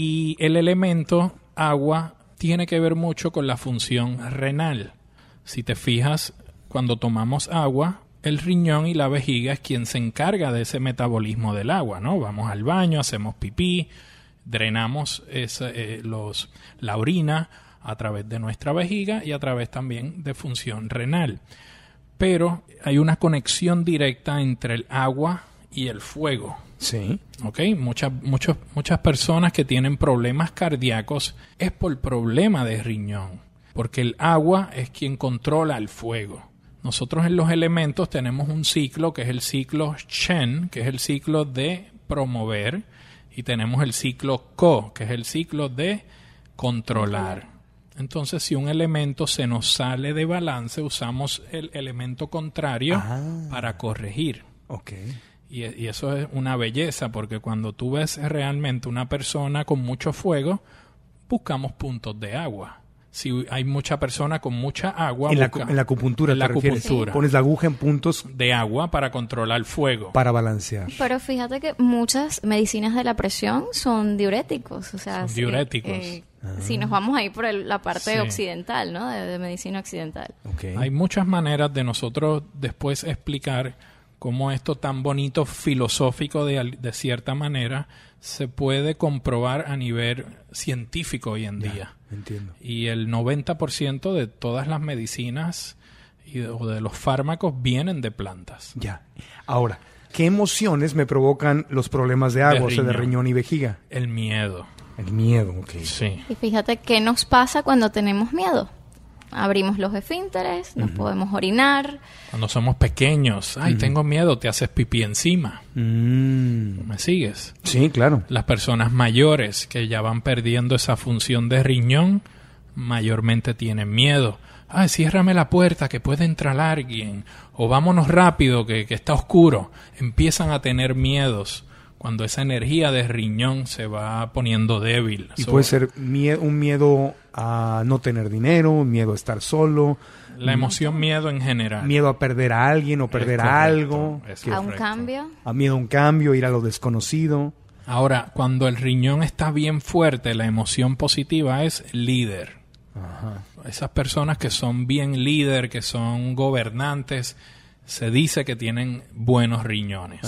Y el elemento agua tiene que ver mucho con la función renal. Si te fijas, cuando tomamos agua, el riñón y la vejiga es quien se encarga de ese metabolismo del agua, ¿no? Vamos al baño, hacemos pipí, drenamos eh, los, la orina a través de nuestra vejiga y a través también de función renal. Pero hay una conexión directa entre el agua y el fuego. Sí. ¿Ok? Muchas, muchos- muchas personas que tienen problemas cardíacos es por problema de riñón, porque el agua es quien controla el fuego. Nosotros en los elementos tenemos un ciclo que es el ciclo Chen, que es el ciclo de promover, y tenemos el ciclo Ko, que es el ciclo de controlar. Entonces, si un elemento se nos sale de balance, usamos el elemento contrario para corregir. Ok. Y, y eso es una belleza, porque cuando tú ves realmente una persona con mucho fuego, buscamos puntos de agua. Si hay mucha persona con mucha agua, En la, busca- en la acupuntura, en la acupuntura. Pones la aguja en puntos de agua para controlar el fuego. para balancear. Pero fíjate que muchas medicinas de la presión son diuréticos. O sea, Son si- diuréticos. eh, Si nos vamos ahí por el- la parte Sí. occidental, ¿no? De, de medicina occidental. Hay muchas maneras de nosotros después explicar cómo esto tan bonito, filosófico de, al- de cierta manera, se puede comprobar a nivel científico hoy en día. Entiendo. Y el 90% de todas las medicinas y de, o de los fármacos vienen de plantas. Ya. Ahora, ¿Qué emociones me provocan los problemas de agua, De o sea, de riñón. riñón y vejiga? El miedo. El miedo, ok. Sí. Y fíjate qué nos pasa cuando tenemos miedo. Abrimos los esfínteres, nos podemos orinar. Cuando somos pequeños, ay, tengo miedo, te haces pipí encima. Mm. ¿Me sigues? Sí, claro. Las personas mayores que ya van perdiendo esa función de riñón, mayormente tienen miedo. Ay, ciérrame la puerta que puede entrar alguien. O vámonos rápido que, que está oscuro. Empiezan a tener miedos cuando esa energía de riñón se va poniendo débil. Y puede ser mie- un miedo a no tener dinero, un miedo a estar solo, La emoción miedo en general. miedo a perder a alguien o perder a correcto, algo, es que- A un cambio. a miedo a un cambio, ir a lo desconocido. Ahora, cuando el riñón está bien fuerte, la emoción positiva es líder. Esas personas que son bien líder, que son gobernantes, se dice que tienen buenos riñones.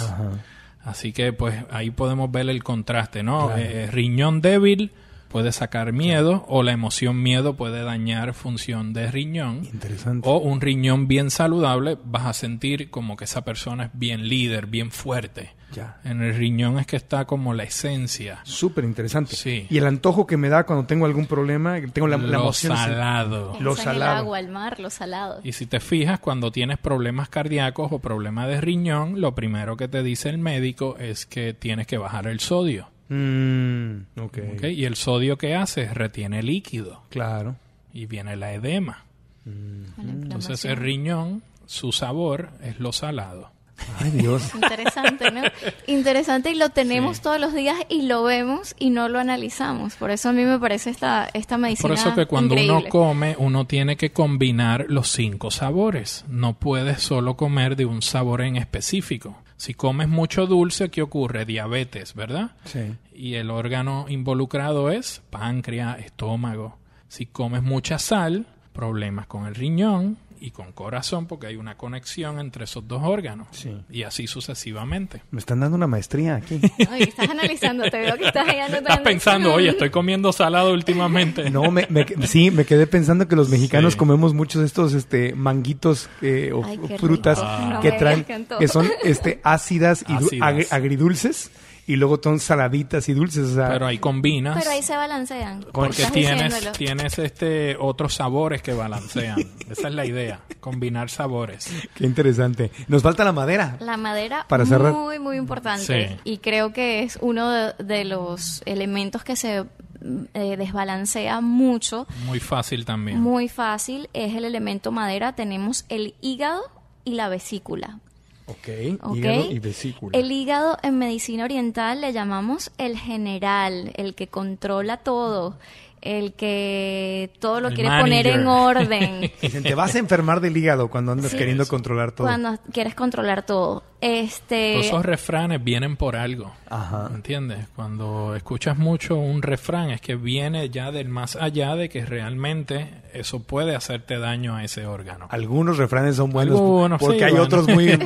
Así que pues ahí podemos ver el contraste, ¿no? Claro. Eh, riñón débil puede sacar miedo o la emoción miedo puede dañar función de riñón. Interesante. O un riñón bien saludable vas a sentir como que esa persona es bien líder, bien fuerte. Ya. En el riñón es que está como la esencia. Súper interesante. Sí. Y el antojo que me da cuando tengo algún problema, tengo la, la Lo emoción. salado. Lo Piensa en el salado. agua, el mar, lo salado. Y si te fijas, cuando tienes problemas cardíacos o problemas de riñón, lo primero que te dice el médico es que tienes que bajar el sodio. Mm, ok. ¿ok? Y el sodio que hace retiene líquido Claro. y viene la edema. Con la Entonces el riñón, su sabor es lo salado. Ay, Dios. [laughs] Interesante, ¿no? Interesante y lo tenemos todos los días y lo vemos y no lo analizamos. Por eso a mí me parece esta, esta medicina Por eso que cuando uno come, uno tiene que combinar los cinco sabores. No puedes solo comer de un sabor en específico. Si comes mucho dulce, ¿qué ocurre? Diabetes, ¿verdad? Sí. Y el órgano involucrado es páncreas, estómago. Si comes mucha sal, problemas con el riñón y con corazón porque hay una conexión entre esos dos órganos. Sí. Y así sucesivamente. Me están dando una maestría aquí. [laughs] Oye, estás analizando, te veo que estás. Estás pensando, oye, estoy comiendo salado últimamente. No, me, me- sí, me quedé pensando que los mexicanos Sí. comemos muchos de estos este, manguitos eh, o, Ay, frutas. No que traen, que son este, ácidas y du- Ácidas. agri- agridulces y luego son saladitas y dulces. O sea, Pero ahí combinas. Pero ahí se balancean. Porque tienes, diciéndolo. tienes este otros sabores que balancean. [laughs] Esa es la idea, combinar sabores. Qué interesante. Nos falta la madera. La madera, Para cerrar. muy, muy importante. Sí. Y creo que es uno de, de los elementos que se eh, desbalancea mucho, Muy fácil también. muy fácil. Es el elemento madera. Tenemos el hígado y la vesícula. Ok, ¿ok? hígado y vesícula. El hígado en medicina oriental le llamamos el general, el que controla todo, el que todo lo El quiere poner en orden. [laughs] Dicen, te vas a enfermar del hígado cuando andas Sí. queriendo controlar todo. Cuando quieres controlar todo. Este, Todos esos refranes vienen por algo. Ajá. ¿Entiendes? Cuando escuchas mucho un refrán es que viene ya del más allá de que realmente eso puede hacerte daño a ese órgano. Algunos refranes son buenos Algunos, porque sí, hay bueno. otros muy,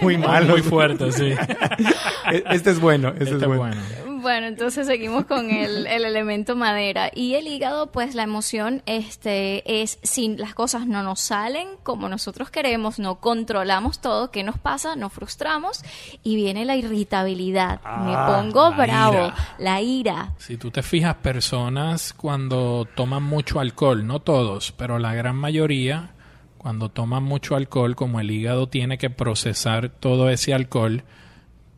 muy [laughs] malos. Muy fuertes, sí. [laughs] Este es bueno, este, Este es es bueno. bueno. Bueno, entonces seguimos con el, el elemento madera. Y el hígado, pues la emoción este, es si las cosas no nos salen como nosotros queremos, no controlamos todo, ¿qué nos pasa? Nos frustramos y viene la irritabilidad. Me Ah, pongo la bravo, ira. la ira. Si tú te fijas, personas cuando toman mucho alcohol, no todos, pero la gran mayoría, cuando toman mucho alcohol, como el hígado tiene que procesar todo ese alcohol,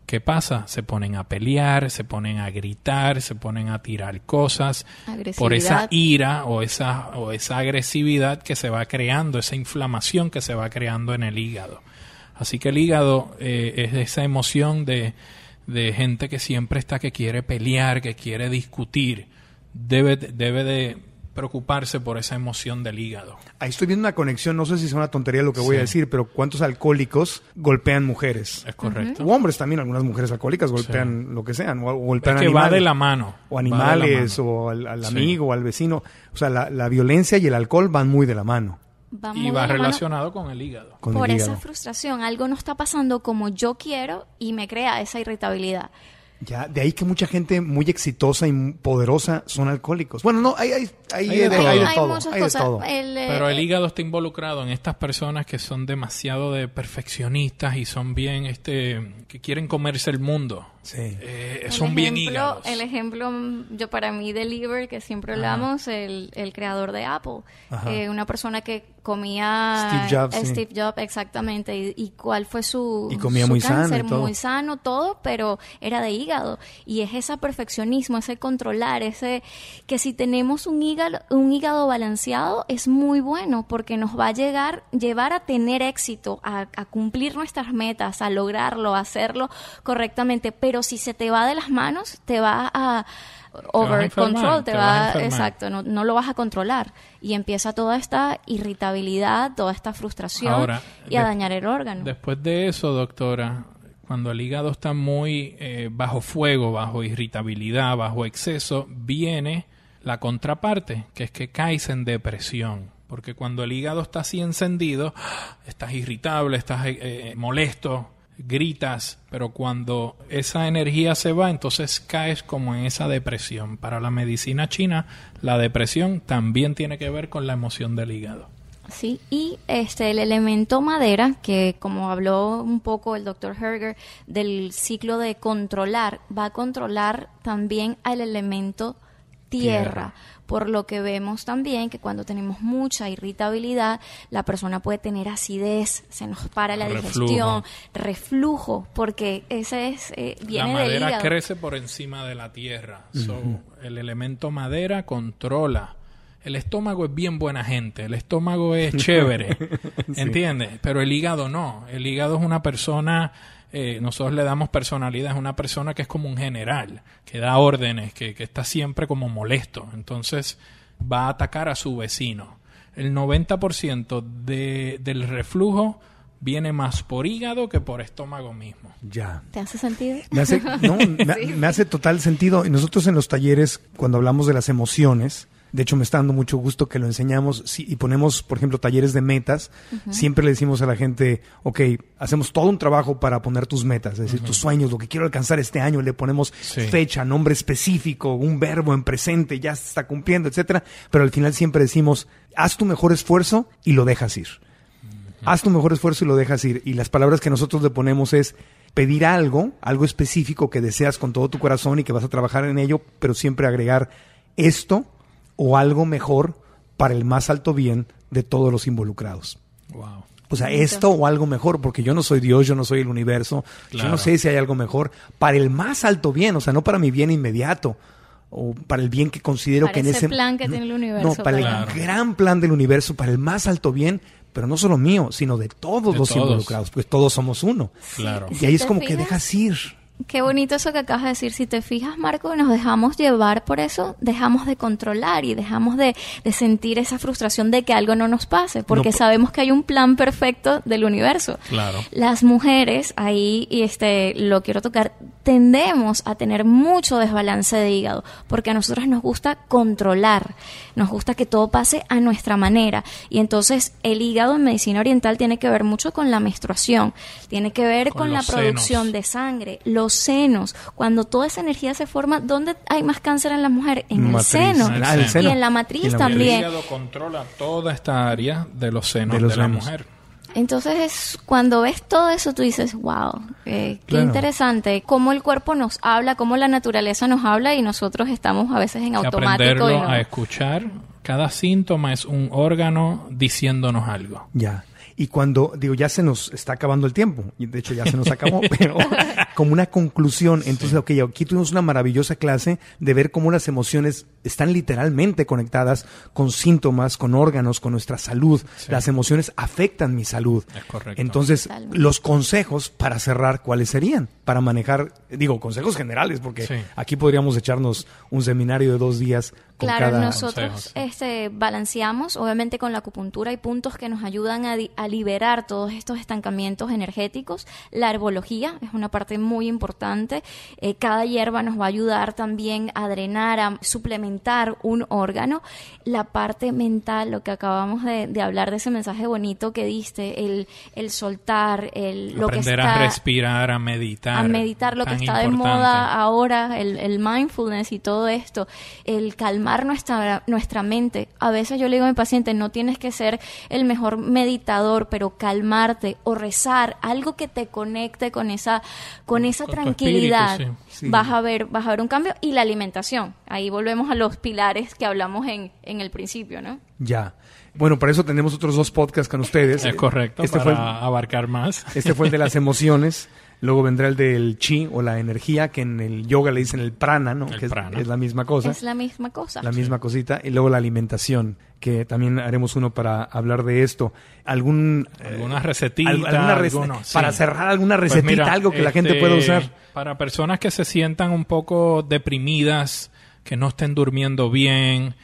¿qué pasa? Se ponen a pelear, se ponen a gritar, se ponen a tirar cosas por esa ira o esa, o esa agresividad que se va creando, esa inflamación que se va creando en el hígado. Así que el hígado eh, es esa emoción de, de gente que siempre está que quiere pelear, que quiere discutir. Debe, debe de preocuparse por esa emoción del hígado. Ahí estoy viendo una conexión, no sé si es una tontería lo que voy a decir, pero ¿cuántos alcohólicos golpean mujeres? Es correcto. O hombres también, algunas mujeres alcohólicas golpean lo que sean, o, o golpean Es que va animales. de la mano. O va animales, mano. o al, al Sí. amigo, o al vecino. O sea, la, la violencia y el alcohol van muy de la mano. Vamos Y de va la mano relacionado con el hígado. Con por el esa frustración. Algo no está pasando como yo quiero y me crea esa irritabilidad. Ya, de ahí que mucha gente muy exitosa y poderosa son alcohólicos. Bueno, no, hay, hay, hay, Hay de de, todo. hay de Hay todo. muchas hay de cosas. todo. El, eh, Pero el hígado está involucrado en estas personas que son demasiado de perfeccionistas y son bien, este, que quieren comerse el mundo. Sí. Eh, El son bien ejemplo- hígados. El ejemplo, mm, yo para mí de Liver, que siempre hablamos, el, el creador de Apple, Ajá. eh, una persona que comía Steve Jobs, eh, sí. Steve Jobs, exactamente, y, y cuál fue su, Y comía su muy sano y cáncer, todo. muy sano, todo, pero era de hígado. Y es ese perfeccionismo, ese controlar, ese que si tenemos un hígado, un hígado balanceado es muy bueno porque nos va a llegar, llevar a tener éxito, a, a cumplir nuestras metas, a lograrlo, a hacerlo correctamente. Pero si se te va de las manos, te va a over control, te, te va, exacto, no, no lo vas a controlar y empieza toda esta irritabilidad, toda esta frustración Ahora, y a dañar el órgano. Después de eso, doctora, cuando el hígado está muy eh, bajo fuego, bajo irritabilidad, bajo exceso, viene la contraparte, que es que caes en depresión. Porque cuando el hígado está así encendido, estás irritable, estás eh, eh, molesto, gritas, pero cuando esa energía se va, entonces caes como en esa depresión. Para la medicina china, la depresión también tiene que ver con la emoción del hígado. Sí, y este el elemento madera, que como habló un poco el doctor Herger del ciclo de controlar, va a controlar también al elemento tierra. Tierra. Por lo que vemos también que cuando tenemos mucha irritabilidad, la persona puede tener acidez, se nos para la Reflujo. digestión, reflujo, porque ese es eh, viene la madera crece por encima de la tierra. So, el elemento madera controla. El estómago es bien buena gente, el estómago es chévere, [laughs] ¿entiendes? Pero el hígado no. El hígado es una persona, eh, nosotros le damos personalidad, es una persona que es como un general, que da órdenes, que, que está siempre como molesto. Entonces va a atacar a su vecino. El 90% de, del reflujo viene más por hígado que por estómago mismo. Ya. ¿Te hace sentido? Me hace, no, [laughs] me, me hace total sentido. Y nosotros en los talleres, cuando hablamos de las emociones, de hecho me está dando mucho gusto que lo enseñamos sí, y ponemos, por ejemplo, talleres de metas, siempre le decimos a la gente, ok, hacemos todo un trabajo para poner tus metas, es decir, tus sueños, lo que quiero alcanzar este año, le ponemos Sí. fecha, nombre específico, un verbo en presente, ya se está cumpliendo, etcétera, pero al final siempre decimos, haz tu mejor esfuerzo y lo dejas ir. Haz tu mejor esfuerzo y lo dejas ir. Y las palabras que nosotros le ponemos es pedir algo, algo específico que deseas con todo tu corazón y que vas a trabajar en ello, pero siempre agregar esto o algo mejor para el más alto bien de todos los involucrados. Wow. O sea, esto o algo mejor, porque yo no soy Dios, yo no soy el universo, yo no sé si hay algo mejor para el más alto bien, o sea, no para mi bien inmediato o para el bien que considero Para que en ese plan que tiene el universo, no, para el gran plan del universo, para el más alto bien, pero no solo mío, sino de todos De los todos. involucrados, pues todos somos uno. Claro. Y ahí es ¿Te como que dejas ir. Qué bonito eso que acabas de decir. Si te fijas, Marco, nos dejamos llevar por eso, dejamos de controlar y dejamos de, de sentir esa frustración de que algo no nos pase, porque No sabemos que hay un plan perfecto del universo. Claro. Las mujeres, ahí, y este, lo quiero tocar, tendemos a tener mucho desbalance de hígado, porque a nosotras nos gusta controlar, nos gusta que todo pase a nuestra manera. Y entonces el hígado en medicina oriental tiene que ver mucho con la menstruación, tiene que ver Con con, la producción de sangre, los senos. Cuando toda esa energía se forma, ¿dónde hay más cáncer en las mujeres? En el Matriz. seno. Ah, el seno. Y en la matriz en la- El también. hígado controla toda esta área de los senos De de, los la senos. mujer. Entonces, es- cuando ves todo eso, tú dices, wow, eh, qué Claro. interesante, cómo el cuerpo nos habla, cómo la naturaleza nos habla y nosotros estamos a veces en automático. aprenderlo y no- a escuchar. Cada síntoma es un órgano diciéndonos algo. Ya. Y cuando, digo, ya se nos está acabando el tiempo, de hecho ya se nos acabó, [laughs] pero como una conclusión, entonces, ok, aquí tuvimos una maravillosa clase de ver cómo las emociones están literalmente conectadas con síntomas, con órganos, con nuestra salud. Sí. Las emociones afectan mi salud. Es correcto. Entonces, Totalmente. los consejos para cerrar, ¿cuáles serían? Para manejar, digo, consejos generales, porque Sí. aquí podríamos echarnos un seminario de dos días con Claro, cada... nosotros Consejos. este, balanceamos, obviamente con la acupuntura hay puntos que nos ayudan a, di- a liberar todos estos estancamientos energéticos. La herbología es una parte muy importante. Eh, cada hierba nos va a ayudar también a drenar, a suplementar un órgano. La parte mental, lo que acabamos de, de hablar de ese mensaje bonito que diste, el, el soltar, el, lo que Aprender está... a respirar, a meditar. a meditar lo que está de moda ahora, el, el mindfulness y todo esto, el calmar nuestra, nuestra mente. A veces yo le digo a mi paciente, no tienes que ser el mejor meditador, pero calmarte o rezar, algo que te conecte con esa, con esa Con tranquilidad, espíritu, sí. Sí. vas a ver, vas a ver un cambio. Y la alimentación. Ahí volvemos a los pilares que hablamos en, en el principio, ¿no? Ya. Bueno, para eso tenemos otros dos podcasts con ustedes. Es correcto, Este para fue, el- abarcar más. este fue el de las [laughs] emociones. Luego vendrá el del chi o la energía, que en el yoga le dicen el prana, ¿no? El que es- prana. Es, la misma cosa. Es la misma cosa. la misma cosita. Y luego la alimentación, que también haremos uno para hablar de esto. Algún... eh, Alguna recetita, al- alguna rece- alguno, sí. Para cerrar alguna Pues recetita, mira, algo que la gente este, pueda usar. Para personas que se sientan un poco deprimidas, que no estén durmiendo bien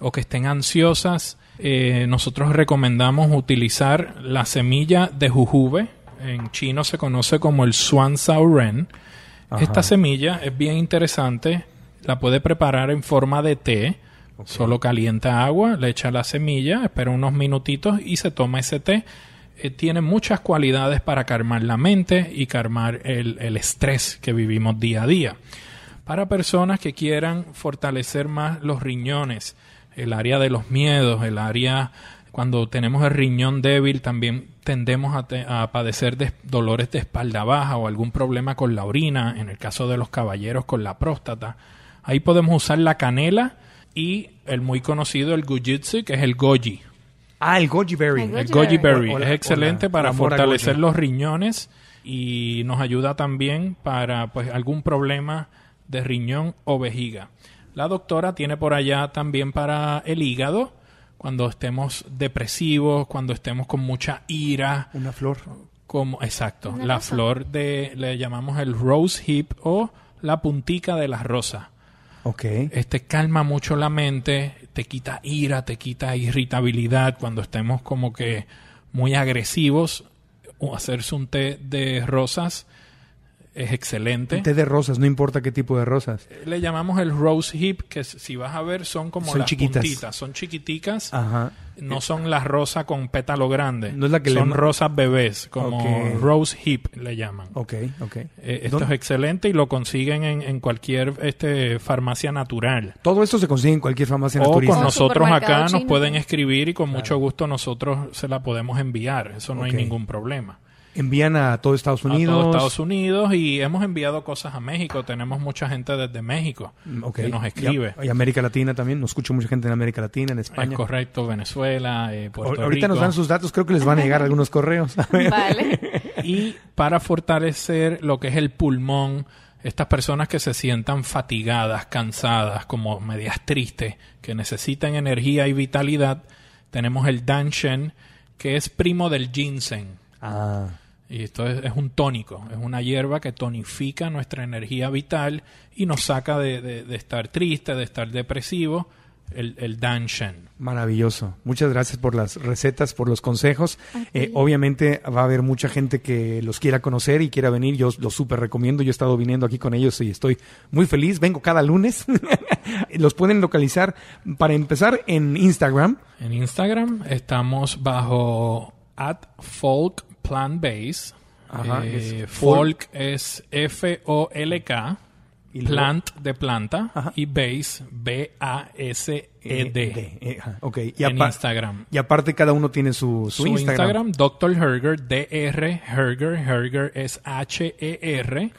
o que estén ansiosas, eh, nosotros recomendamos utilizar la semilla de jujube. En chino se conoce como el Suan Sao Ren. Ajá. Esta semilla es bien interesante. La puede preparar en forma de té. Solo calienta agua, le echa la semilla, espera unos minutitos y se toma ese té. Eh, tiene muchas cualidades para calmar la mente y calmar el, el estrés que vivimos día a día. Para personas que quieran fortalecer más los riñones, el área de los miedos, el área cuando tenemos el riñón débil también tendemos a, te- a padecer de dolores de espalda baja o algún problema con la orina, en el caso de los caballeros con la próstata. Ahí podemos usar la canela y el muy conocido el gujitsu, que es el goji. Ah, el goji berry. El El goji berry es excelente la- para fortalecer goji. los riñones y nos ayuda también para pues algún problema de riñón o vejiga. La doctora tiene por allá también para el hígado, cuando estemos depresivos, cuando estemos con mucha ira, Una flor. como exacto, Una la rosa. flor de le llamamos el rose hip o la puntica de la rosa. Ok. Este calma mucho la mente, te quita ira, te quita irritabilidad cuando estemos como que muy agresivos. O hacerse un té de rosas es excelente. Un té de rosas, no importa qué tipo de rosas. Le llamamos el rose hip, que si vas a ver son como Son las chiquitas. puntitas, son chiquiticas. Ajá. No son las rosas con pétalo grande. No es la que le son rosas bebés, como Ok. rose hip le llaman. Ok, ok. Eh, esto ¿Dónde- es excelente y lo consiguen en, en cualquier este, farmacia natural. Todo esto se consigue en cualquier farmacia O naturista. con O nosotros acá nos pueden escribir y con mucho gusto nosotros se la podemos enviar. Eso no hay ningún problema. Envían a todo Estados Unidos. A todo Estados Unidos y hemos enviado cosas a México. Tenemos mucha gente desde México Mm, ok. que nos Y a- escribe. Y, América Latina también. Nos escucha mucha gente en América Latina, en Es España. correcto, Venezuela, eh, Puerto Ahor- Ahorita nos Rico. dan sus datos. Creo que les van a llegar algunos correos. [laughs] Vale. Y para fortalecer lo que es el pulmón, estas personas que se sientan fatigadas, cansadas, como medias tristes, que necesitan energía y vitalidad, tenemos el Danshen, que es primo del ginseng. ah. Y esto es, es un tónico, es una hierba que tonifica nuestra energía vital y nos saca de, de- de estar triste, de estar depresivo, el, el Danshen. Maravilloso. Muchas gracias por las recetas, por los consejos. Eh, obviamente va a haber mucha gente que los quiera conocer y quiera venir. Yo los súper recomiendo. Yo he estado viniendo aquí con ellos y estoy muy feliz. Vengo cada lunes. [laughs] los pueden localizar para empezar en Instagram. En Instagram estamos bajo at folk plant base. Ajá, Eh, es folk es F-O-L-K. Plant de planta Ajá. y base B-A-S-E-D. Eh, eh, ajá, ok. Y, en Instagram. y aparte cada uno tiene su, su Su Instagram. Instagram, Dr. Herger, D-R, Herger, Herger es H-E-R,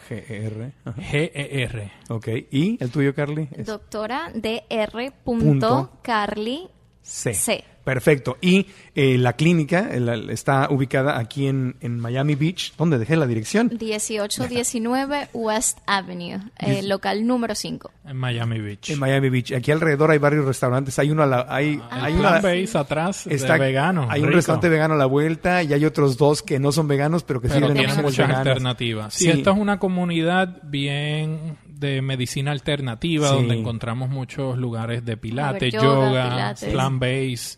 ajá. G-E-R. Ok. ¿Y el tuyo, Carly? Es Doctora dr. Punto. Carly C. C. Perfecto. Y eh, la clínica eh, la- está ubicada aquí en, en Miami Beach. ¿Dónde dejé la dirección? 1819 West Avenue, eh, local número 5. En Miami Beach. En Miami Beach. Aquí alrededor hay varios restaurantes. Hay uno a la, hay, hay El una, Base atrás está- de vegano. Hay un restaurante vegano a la vuelta y hay otros dos que no son veganos, pero que Pero sirven muchas alternativas. Sí, Sí. esta es una comunidad bien de medicina alternativa Sí. donde encontramos muchos lugares de pilates, yoga, yoga, pilates. plant base,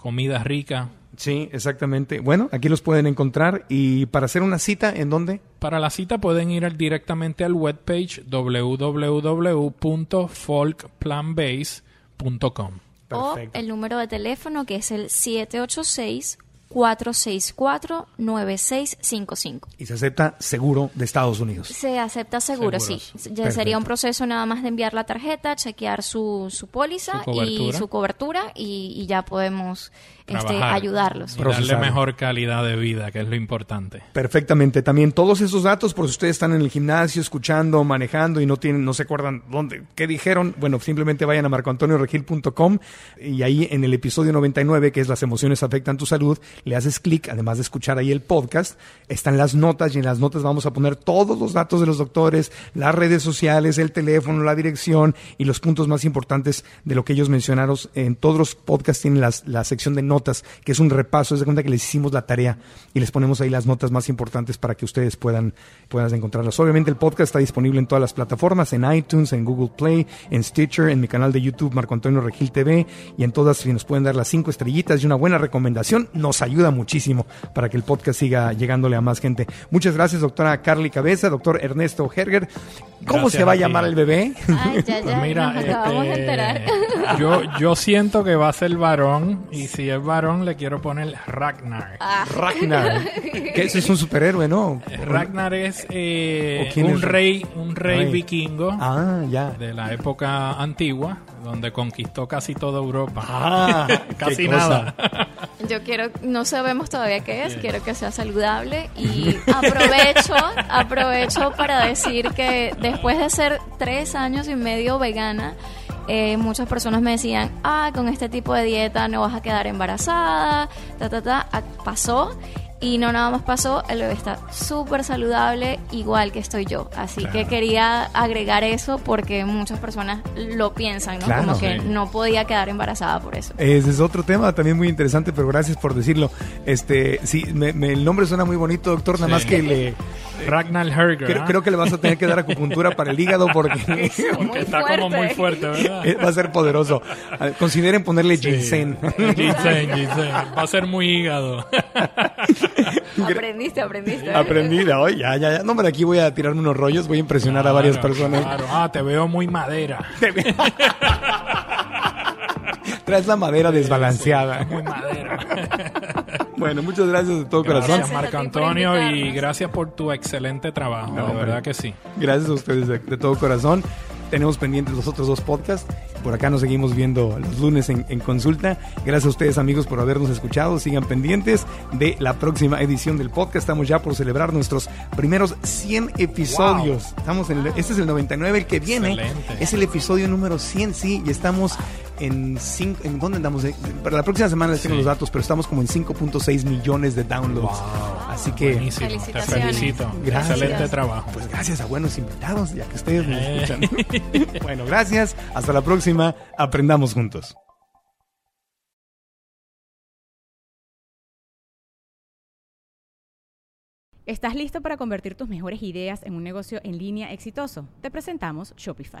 comida rica. Sí, exactamente. Bueno, aquí los pueden encontrar y para hacer una cita, ¿en dónde? Para la cita pueden ir directamente al webpage www.folkplanbase.com. O el número de teléfono que es el 786 464-9655. Y se acepta seguro de Estados Unidos. Se acepta seguro, sí. Ya sería un proceso nada más de enviar la tarjeta, chequear su, su póliza y su cobertura y, ya podemos este, ayudarlos. Y darle mejor calidad de vida, que es lo importante. Perfectamente. También todos esos datos, por si ustedes están en el gimnasio escuchando, manejando y no tienen, no se acuerdan dónde, qué dijeron, bueno, simplemente vayan a marcoantonioregil.com y ahí en el episodio 99, que es Las emociones afectan tu salud, le haces clic, además de escuchar ahí el podcast, están las notas y en las notas vamos a poner todos los datos de los doctores, las redes sociales, el teléfono, la dirección y los puntos más importantes de lo que ellos mencionaron. En todos los podcasts tienen la sección de notas, que es un repaso, es de cuenta que les hicimos la tarea y les ponemos ahí las notas más importantes para que ustedes puedan, puedan encontrarlas. Obviamente el podcast está disponible en todas las plataformas, en iTunes, en Google Play, en Stitcher, en mi canal de YouTube Marco Antonio Regil TV y en todas, si nos pueden dar las cinco estrellitas y una buena recomendación, nos ayuda muchísimo para que el podcast siga llegándole a más gente. Muchas gracias, doctora Carly Cabeza, doctor Ernesto Herger. ¿Cómo se va a llamar el bebé? Ay, ya, ya, pues mira, este, [laughs] Yo, yo siento que va a ser varón y si es varón le quiero poner Ragnar. Ah. Ragnar. [laughs] que ese es un superhéroe, ¿no? Ragnar es, eh, un rey, un rey, vikingo. Ah, ya. De la época antigua, donde conquistó casi toda Europa. [laughs] Ah, [laughs] casi nada. [laughs] Yo quiero, no sabemos todavía qué es, quiero que sea saludable y aprovecho, aprovecho para decir que después de ser tres años y medio vegana, eh, muchas personas me decían, ah, con este tipo de dieta no vas a quedar embarazada, ta, ta, ta, pasó y no nada más pasó, el bebé está súper saludable, igual que estoy yo. Así que quería agregar eso porque muchas personas lo piensan, ¿no? Como que no podía quedar embarazada por eso. Ese es otro tema también muy interesante, pero gracias por decirlo. Este, sí, el nombre suena muy bonito, doctor, nada más que le... Ragnar Herger. ¿ah? Creo, que le vas a tener que dar acupuntura para el hígado porque, [laughs] [laughs] está como muy fuerte, ¿verdad? Va a ser poderoso. Consideren ponerle ginseng. [laughs] Ginseng, ginseng. Va a ser muy hígado. aprendiste, aprendiste. Aprendida, hoy ya, ya, ya. No, pero aquí voy a tirarme unos rollos, voy a impresionar a varias personas. Claro, ah, te veo muy madera. Traes la madera desbalanceada. muy madera. Bueno, muchas gracias de todo corazón. Gracias, Marco Antonio, y gracias por tu excelente trabajo. de verdad que sí. Gracias a ustedes de todo corazón. Tenemos pendientes los otros dos podcasts. Por acá nos seguimos viendo los lunes en, consulta. Gracias a ustedes amigos por habernos escuchado. Sigan pendientes de la próxima edición del podcast. Estamos ya por celebrar nuestros primeros 100 episodios. Estamos en este es el 99, el que viene es el episodio número 100, sí, y estamos en cinco, ¿en dónde andamos? Eh, para la próxima semana les tengo los datos, pero estamos como en 5.6 millones de downloads. Así que te felicito. Gracias. Excelente trabajo. Pues gracias a buenos invitados, ya que ustedes me eh. escuchan. [laughs] bueno, gracias. Hasta la próxima. Aprendamos juntos. ¿Estás listo para convertir tus mejores ideas en un negocio en línea exitoso? Te presentamos Shopify.